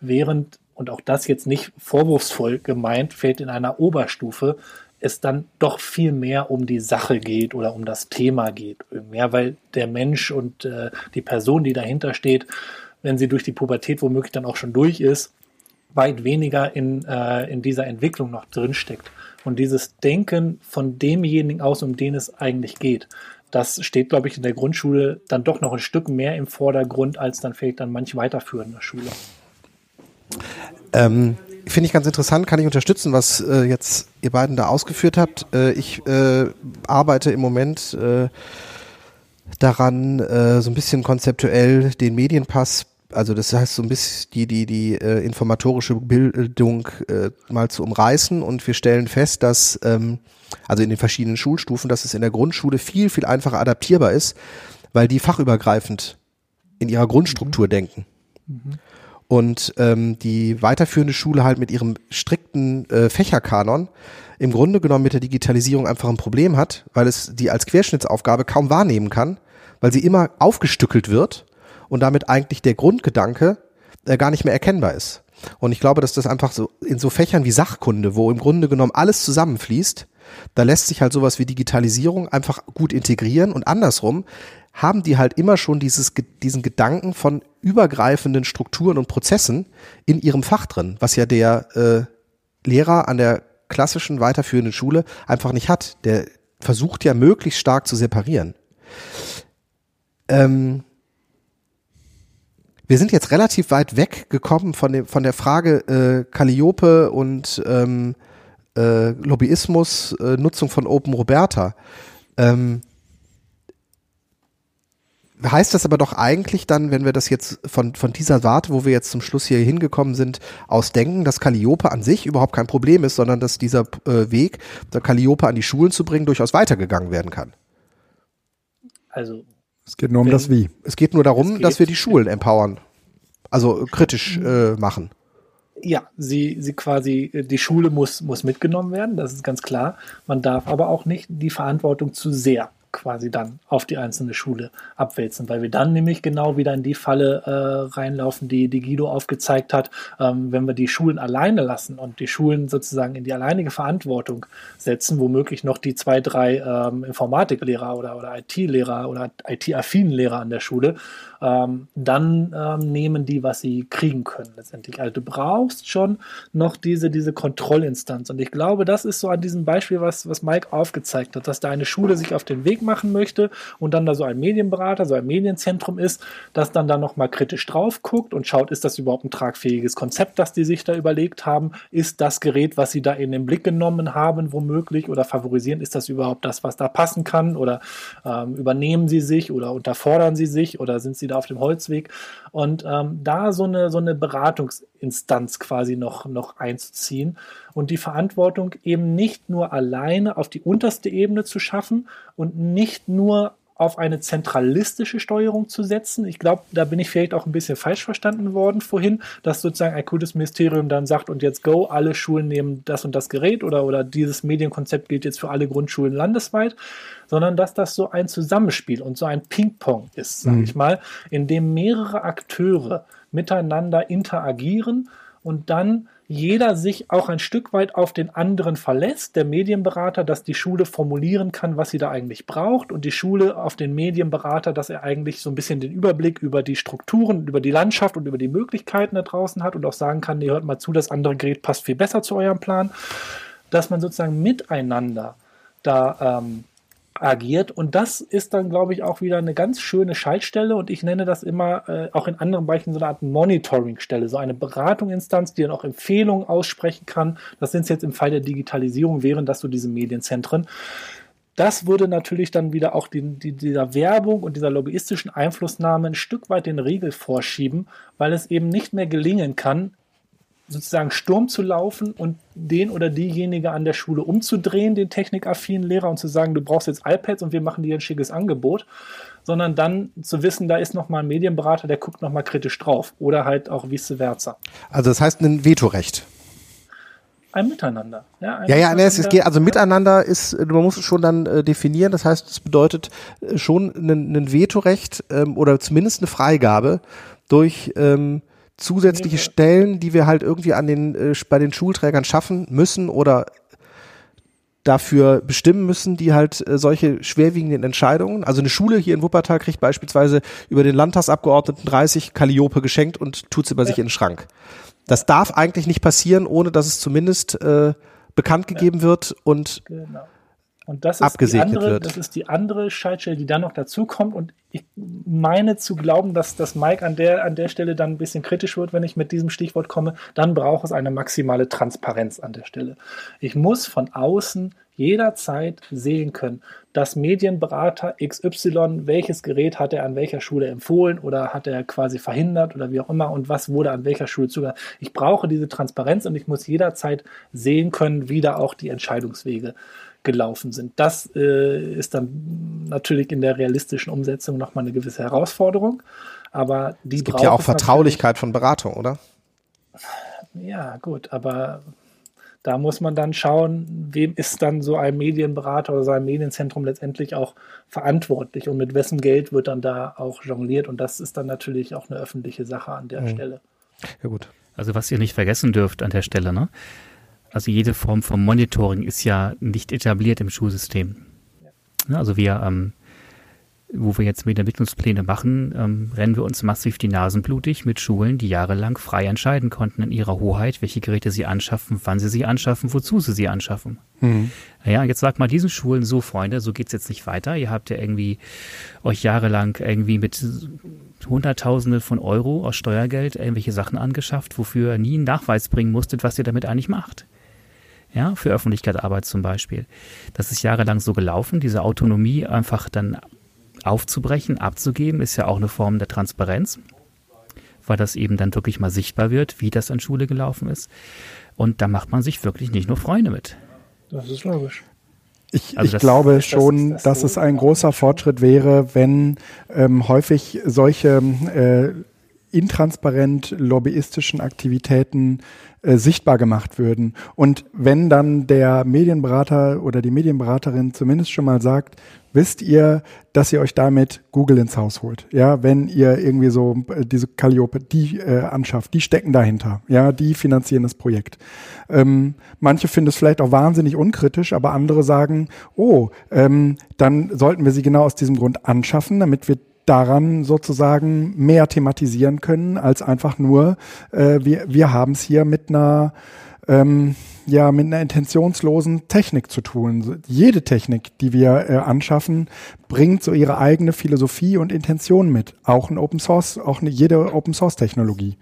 während, und auch das jetzt nicht vorwurfsvoll gemeint, fällt in einer Oberstufe es dann doch viel mehr um die Sache geht oder um das Thema geht. Mehr, weil der Mensch und äh, die Person, die dahinter steht, wenn sie durch die Pubertät womöglich dann auch schon durch ist, weit weniger in, äh, in dieser Entwicklung noch drinsteckt. Und dieses Denken von demjenigen aus, um den es eigentlich geht, das steht, glaube ich, in der Grundschule dann doch noch ein Stück mehr im Vordergrund, als dann vielleicht dann manch weiterführende Schule. Ähm, Finde ich ganz interessant, kann ich unterstützen, was äh, jetzt ihr beiden da ausgeführt habt. Äh, ich äh, arbeite im Moment äh, daran, äh, so ein bisschen konzeptuell den Medienpass, also das heißt so ein bisschen die, die, die äh, informatorische Bildung mal zu umreißen und wir stellen fest, dass, ähm, also in den verschiedenen Schulstufen, dass es in der Grundschule viel, viel einfacher adaptierbar ist, weil die fachübergreifend in ihrer Grundstruktur mhm. denken. Mhm und ähm, die weiterführende Schule halt mit ihrem strikten äh, Fächerkanon im Grunde genommen mit der Digitalisierung einfach ein Problem hat, weil es die als Querschnittsaufgabe kaum wahrnehmen kann, weil sie immer aufgestückelt wird und damit eigentlich der Grundgedanke äh, gar nicht mehr erkennbar ist. Und ich glaube, dass das einfach so in so Fächern wie Sachkunde, wo im Grunde genommen alles zusammenfließt, da lässt sich halt sowas wie Digitalisierung einfach gut integrieren und andersrum haben die halt immer schon dieses, diesen Gedanken von übergreifenden Strukturen und Prozessen in ihrem Fach drin, was ja der äh, Lehrer an der klassischen weiterführenden Schule einfach nicht hat. Der versucht ja möglichst stark zu separieren. Ähm, wir sind jetzt relativ weit weggekommen von, dem, von der Frage äh, Calliope und ähm, äh, Lobbyismus, äh, Nutzung von Open Roberta. Ähm, heißt das aber doch eigentlich dann, wenn wir das jetzt von, von dieser Warte, wo wir jetzt zum Schluss hier hingekommen sind, ausdenken, dass Calliope an sich überhaupt kein Problem ist, sondern dass dieser äh, Weg, der Calliope an die Schulen zu bringen, durchaus weitergegangen werden kann. Also es geht nur um das Wie. Es geht nur darum, geht, dass wir die Schulen empowern, also kritisch äh, machen. Ja, sie, sie quasi, die Schule muss, muss mitgenommen werden, das ist ganz klar. Man darf aber auch nicht die Verantwortung zu sehr quasi dann auf die einzelne Schule abwälzen, weil wir dann nämlich genau wieder in die Falle äh, reinlaufen, die, die Guido aufgezeigt hat, ähm, wenn wir die Schulen alleine lassen und die Schulen sozusagen in die alleinige Verantwortung setzen, womöglich noch die zwei, drei ähm, Informatiklehrer oder, IT-Lehrer oder IT-affinen Lehrer an der Schule ähm, dann ähm, nehmen die, was sie kriegen können letztendlich. Also du brauchst schon noch diese, diese Kontrollinstanz. Und ich glaube, das ist so an diesem Beispiel, was, was Mike aufgezeigt hat, dass da eine Schule sich auf den Weg machen möchte und dann da so ein Medienberater, so ein Medienzentrum ist, das dann da nochmal kritisch drauf guckt und schaut, ist das überhaupt ein tragfähiges Konzept, das die sich da überlegt haben? Ist das Gerät, was sie da in den Blick genommen haben, womöglich oder favorisieren, ist das überhaupt das, was da passen kann? Oder ähm, übernehmen sie sich oder unterfordern sie sich oder sind sie da auf dem Holzweg. Und ähm, da so eine, so eine Beratungsinstanz quasi noch, noch einzuziehen und die Verantwortung eben nicht nur alleine auf die unterste Ebene zu schaffen und nicht nur auf eine zentralistische Steuerung zu setzen. Ich glaube, da bin ich vielleicht auch ein bisschen falsch verstanden worden vorhin, dass sozusagen ein Kultusministerium dann sagt, und jetzt go, alle Schulen nehmen das und das Gerät oder, oder dieses Medienkonzept gilt jetzt für alle Grundschulen landesweit, sondern dass das so ein Zusammenspiel und so ein Ping-Pong ist, sage mhm. ich mal, in dem mehrere Akteure miteinander interagieren und dann jeder sich auch ein Stück weit auf den anderen verlässt, der Medienberater, dass die Schule formulieren kann, was sie da eigentlich braucht und die Schule auf den Medienberater, dass er eigentlich so ein bisschen den Überblick über die Strukturen, über die Landschaft und über die Möglichkeiten da draußen hat und auch sagen kann, ihr hört mal zu, das andere Gerät passt viel besser zu eurem Plan, dass man sozusagen miteinander da ähm, agiert. Und das ist dann, glaube ich, auch wieder eine ganz schöne Schaltstelle. Und ich nenne das immer äh, auch in anderen Bereichen so eine Art Monitoring-Stelle, so eine Beratungsinstanz, die dann auch Empfehlungen aussprechen kann. Das sind jetzt im Fall der Digitalisierung, wären das so diese Medienzentren. Das würde natürlich dann wieder auch die, die, dieser Werbung und dieser lobbyistischen Einflussnahme ein Stück weit den Riegel vorschieben, weil es eben nicht mehr gelingen kann, sozusagen Sturm zu laufen und den oder diejenige an der Schule umzudrehen, den technikaffinen Lehrer, und zu sagen, du brauchst jetzt iPads und wir machen dir ein schickes Angebot, sondern dann zu wissen, da ist nochmal ein Medienberater, der guckt nochmal kritisch drauf oder halt auch vice versa. Also das heißt ein Vetorecht. Ein Miteinander. Ja, ein ja, ja es geht, also miteinander ist, man muss es schon dann äh, definieren. Das heißt, es bedeutet äh, schon ein, ein Vetorecht ähm, oder zumindest eine Freigabe durch ähm, zusätzliche Stellen, die wir halt irgendwie an den äh, bei den Schulträgern schaffen müssen oder dafür bestimmen müssen, die halt äh, solche schwerwiegenden Entscheidungen. Also eine Schule hier in Wuppertal kriegt beispielsweise über den Landtagsabgeordneten 30 Kalliope geschenkt und tut sie bei ja. sich in den Schrank. Das darf eigentlich nicht passieren, ohne dass es zumindest äh, bekannt gegeben wird und genau. Und das ist, die andere, wird. das ist die andere Schaltstelle, die dann noch dazukommt. Und ich meine zu glauben, dass, dass Mike an der, an der Stelle dann ein bisschen kritisch wird, wenn ich mit diesem Stichwort komme. Dann braucht es eine maximale Transparenz an der Stelle. Ich muss von außen jederzeit sehen können, dass Medienberater XY, welches Gerät hat er an welcher Schule empfohlen oder hat er quasi verhindert oder wie auch immer und was wurde an welcher Schule zugelassen. Ich brauche diese Transparenz und ich muss jederzeit sehen können, wie da auch die Entscheidungswege gelaufen sind. Das äh, ist dann natürlich in der realistischen Umsetzung nochmal eine gewisse Herausforderung. Aber die es gibt ja auch Vertraulichkeit von Beratung, oder? Ja, gut, aber da muss man dann schauen, wem ist dann so ein Medienberater oder so ein Medienzentrum letztendlich auch verantwortlich und mit wessen Geld wird dann da auch jongliert. Und das ist dann natürlich auch eine öffentliche Sache an der mhm. Stelle. Ja gut. Also was ihr nicht vergessen dürft an der Stelle, ne? Also jede Form von Monitoring ist ja nicht etabliert im Schulsystem. Ja. Also wir ähm, wo wir jetzt mit Entwicklungspläne machen, ähm, rennen wir uns massiv die Nasen blutig mit Schulen, die jahrelang frei entscheiden konnten in ihrer Hoheit, welche Geräte sie anschaffen, wann sie sie anschaffen, wozu sie sie anschaffen. Mhm. Ja, jetzt sagt mal diesen Schulen so, Freunde, so geht's jetzt nicht weiter. Ihr habt ja irgendwie euch jahrelang irgendwie mit Hunderttausende von Euro aus Steuergeld irgendwelche Sachen angeschafft, wofür ihr nie einen Nachweis bringen musstet, was ihr damit eigentlich macht ja, für Öffentlichkeitsarbeit zum Beispiel. Das ist jahrelang so gelaufen, diese Autonomie einfach dann aufzubrechen, abzugeben, ist ja auch eine Form der Transparenz, weil das eben dann wirklich mal sichtbar wird, wie das an Schule gelaufen ist. Und da macht man sich wirklich nicht nur Freunde mit. Das ist logisch. Ich, also ich glaube schon, das, das dass es ein großer Fortschritt wäre, wenn ähm, häufig solche äh, intransparent lobbyistischen Aktivitäten äh, sichtbar gemacht würden. Und wenn dann der Medienberater oder die Medienberaterin zumindest schon mal sagt, wisst ihr, dass ihr euch damit Google ins Haus holt. Ja, wenn ihr irgendwie so äh, diese Calliope, die äh, anschafft, die stecken dahinter. Ja, die finanzieren das Projekt. Ähm, manche finden es vielleicht auch wahnsinnig unkritisch, aber andere sagen, oh, ähm, dann sollten wir sie genau aus diesem Grund anschaffen, damit wir daran sozusagen mehr thematisieren können, als einfach nur, äh, wir, wir haben es hier mit einer ähm, ja mit einer intentionslosen Technik zu tun. Jede Technik, die wir äh, anschaffen, bringt so ihre eigene Philosophie und Intention mit. Auch ein Open Source, auch eine, jede Open Source Technologie.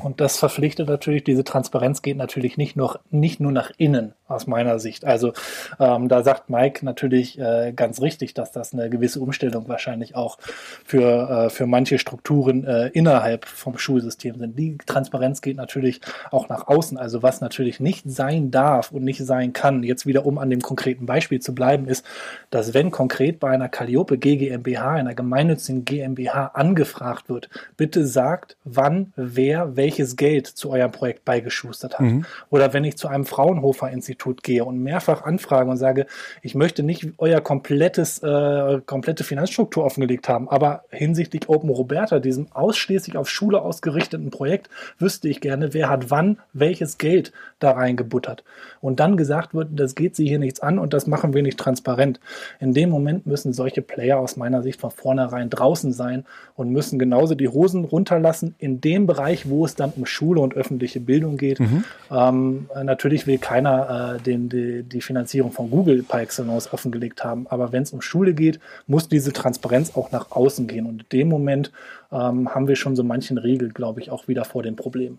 Und das verpflichtet natürlich, diese Transparenz geht natürlich nicht nur, nicht nur nach innen, aus meiner Sicht. Also ähm, da sagt Mike natürlich äh, ganz richtig, dass das eine gewisse Umstellung wahrscheinlich auch für, äh, für manche Strukturen äh, innerhalb vom Schulsystem sind. Die Transparenz geht natürlich auch nach außen. Also was natürlich nicht sein darf und nicht sein kann, jetzt wieder um an dem konkreten Beispiel zu bleiben, ist, dass wenn konkret bei einer Calliope GmbH, einer gemeinnützigen GmbH angefragt wird, bitte sagt, wann, wer welches Geld zu eurem Projekt beigeschustert hat. Mhm. Oder wenn ich zu einem Fraunhofer-Institut gehe und mehrfach anfrage und sage, ich möchte nicht euer komplettes, äh, komplette Finanzstruktur offengelegt haben, aber hinsichtlich Open Roberta, diesem ausschließlich auf Schule ausgerichteten Projekt, wüsste ich gerne, wer hat wann welches Geld da reingebuttert. Und dann gesagt wird, das geht sie hier nichts an und das machen wir nicht transparent. In dem Moment müssen solche Player aus meiner Sicht von vornherein draußen sein und müssen genauso die Hosen runterlassen in dem Bereich, Bereich, wo es dann um Schule und öffentliche Bildung geht. Mhm. Ähm, natürlich will keiner äh, den, die, die Finanzierung von Google par excellence offengelegt haben, aber wenn es um Schule geht, muss diese Transparenz auch nach außen gehen. Und in dem Moment ähm, haben wir schon so manchen Riegel, glaube ich, auch wieder vor den Problemen.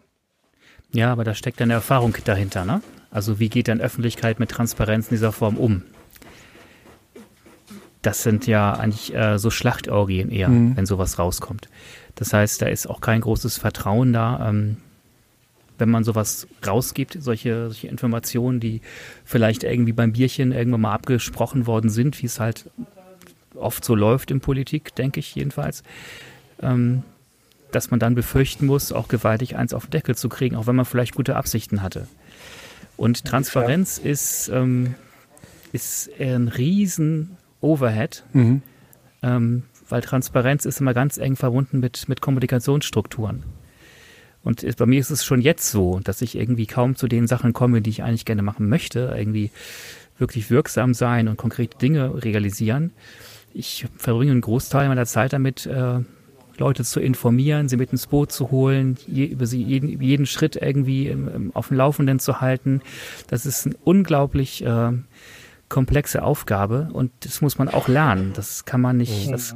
Ja, aber da steckt eine Erfahrung dahinter, ne? Also wie geht dann Öffentlichkeit mit Transparenz in dieser Form um? Das sind ja eigentlich äh, so Schlachtorgien eher, mhm. wenn sowas rauskommt. Das heißt, da ist auch kein großes Vertrauen da. Ähm, wenn man sowas rausgibt, solche, solche Informationen, die vielleicht irgendwie beim Bierchen irgendwann mal abgesprochen worden sind, wie es halt oft so läuft in Politik, denke ich jedenfalls, ähm, dass man dann befürchten muss, auch gewaltig eins auf den Deckel zu kriegen, auch wenn man vielleicht gute Absichten hatte. Und Transparenz ja. ist, ähm, ist ein riesen Overhead, mhm. ähm, weil Transparenz ist immer ganz eng verbunden mit, mit Kommunikationsstrukturen. Und bei mir ist es schon jetzt so, dass ich irgendwie kaum zu den Sachen komme, die ich eigentlich gerne machen möchte, irgendwie wirklich wirksam sein und konkrete Dinge realisieren. Ich verbringe einen Großteil meiner Zeit damit, äh, Leute zu informieren, sie mit ins Boot zu holen, je, über sie jeden, jeden Schritt irgendwie im, im, auf dem Laufenden zu halten. Das ist ein unglaublich äh, komplexe Aufgabe und das muss man auch lernen. Das kann man nicht, mhm. das,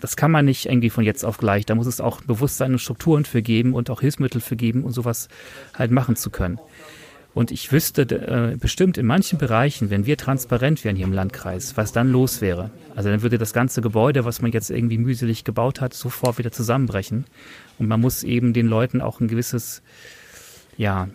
das kann man nicht irgendwie von jetzt auf gleich. Da muss es auch Bewusstsein und Strukturen für geben und auch Hilfsmittel für geben, um sowas halt machen zu können. Und ich wüsste äh, bestimmt in manchen Bereichen, wenn wir transparent wären hier im Landkreis, was dann los wäre. Also dann würde das ganze Gebäude, was man jetzt irgendwie mühselig gebaut hat, sofort wieder zusammenbrechen. Und man muss eben den Leuten auch ein gewisses, ja,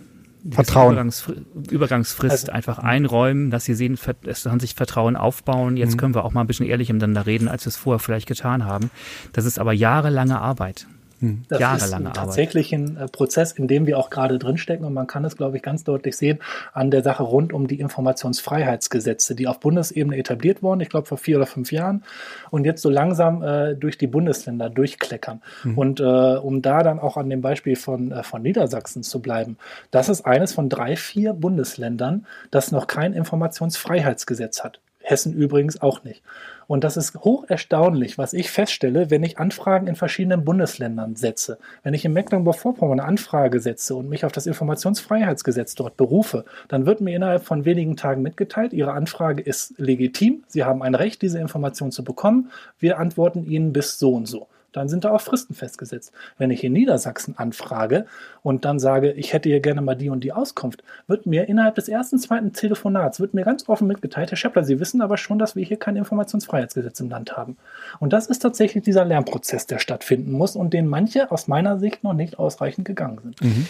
Vertrauen. Übergangsfrist, Übergangsfrist also, einfach einräumen, dass sie sehen, es kann sich Vertrauen aufbauen. Jetzt mhm. können wir auch mal ein bisschen ehrlich miteinander reden, als wir es vorher vielleicht getan haben. Das ist aber jahrelange Arbeit. Hm. Das Jahrelange ist tatsächlich ein äh, Prozess, in dem wir auch gerade drinstecken und man kann es, glaube ich, ganz deutlich sehen an der Sache rund um die Informationsfreiheitsgesetze, die auf Bundesebene etabliert wurden, ich glaube vor vier oder fünf Jahren und jetzt so langsam äh, durch die Bundesländer durchkleckern. Mhm. Und äh, um da dann auch an dem Beispiel von, äh, von Niedersachsen zu bleiben, das ist eines von drei, vier Bundesländern, das noch kein Informationsfreiheitsgesetz hat. Hessen übrigens auch nicht. Und das ist hoch erstaunlich, was ich feststelle, wenn ich Anfragen in verschiedenen Bundesländern setze. Wenn ich in Mecklenburg-Vorpommern eine Anfrage setze und mich auf das Informationsfreiheitsgesetz dort berufe, dann wird mir innerhalb von wenigen Tagen mitgeteilt, Ihre Anfrage ist legitim, Sie haben ein Recht, diese Information zu bekommen. Wir antworten Ihnen bis so und so dann sind da auch Fristen festgesetzt. Wenn ich in Niedersachsen anfrage und dann sage, ich hätte hier gerne mal die und die Auskunft, wird mir innerhalb des ersten, zweiten Telefonats, wird mir ganz offen mitgeteilt, Herr Scheppler, Sie wissen aber schon, dass wir hier kein Informationsfreiheitsgesetz im Land haben. Und das ist tatsächlich dieser Lernprozess, der stattfinden muss und den manche aus meiner Sicht noch nicht ausreichend gegangen sind. Mhm.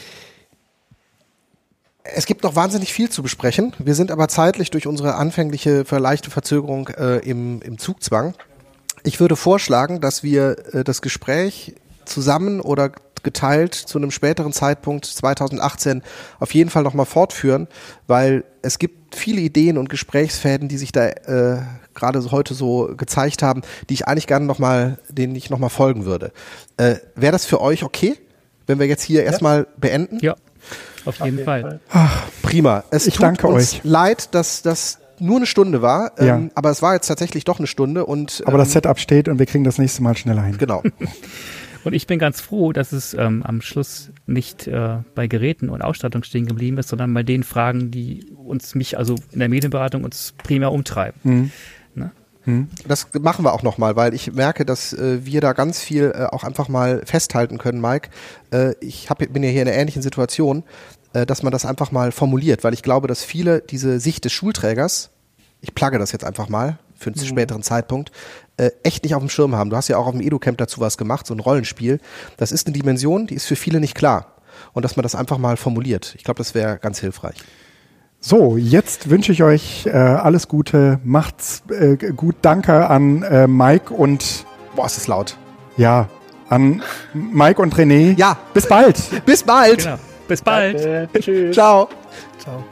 Es gibt noch wahnsinnig viel zu besprechen. Wir sind aber zeitlich durch unsere anfängliche leichte Verzögerung äh, im, im Zugzwang. Ich würde vorschlagen, dass wir äh, das Gespräch zusammen oder geteilt zu einem späteren Zeitpunkt 2018 auf jeden Fall nochmal fortführen, weil es gibt viele Ideen und Gesprächsfäden, die sich da äh, gerade heute so gezeigt haben, die ich eigentlich gerne nochmal, denen ich nochmal folgen würde. Äh, Wäre das für euch okay, wenn wir jetzt hier ja. erstmal beenden? Ja, auf jeden, auf jeden Fall. Fall. Ach, prima. Es ich tut uns euch. leid, dass das nur eine Stunde war, ja. ähm, aber es war jetzt tatsächlich doch eine Stunde und aber das ähm, Setup steht und wir kriegen das nächste Mal schneller hin. Genau. und ich bin ganz froh, dass es ähm, am Schluss nicht äh, bei Geräten und Ausstattung stehen geblieben ist, sondern bei den Fragen, die uns mich also in der Medienberatung uns primär umtreiben. Mhm. Ne? Mhm. Das machen wir auch nochmal, weil ich merke, dass äh, wir da ganz viel äh, auch einfach mal festhalten können, Mike. Äh, ich hab, bin ja hier in einer ähnlichen Situation äh, dass man das einfach mal formuliert, weil ich glaube, dass viele diese Sicht des Schulträgers, ich plagge das jetzt einfach mal für einen mhm. späteren Zeitpunkt, äh, echt nicht auf dem Schirm haben. Du hast ja auch auf dem Edu-Camp dazu was gemacht, so ein Rollenspiel. Das ist eine Dimension, die ist für viele nicht klar. Und dass man das einfach mal formuliert. Ich glaube, das wäre ganz hilfreich. So, jetzt wünsche ich euch äh, alles Gute. Macht's äh, gut. Danke an äh, Mike und. Boah, ist das laut. Ja, an Mike und René. Ja. Bis bald. Bis bald. Genau. Bis bald. Danke. Tschüss. Ciao. Ciao.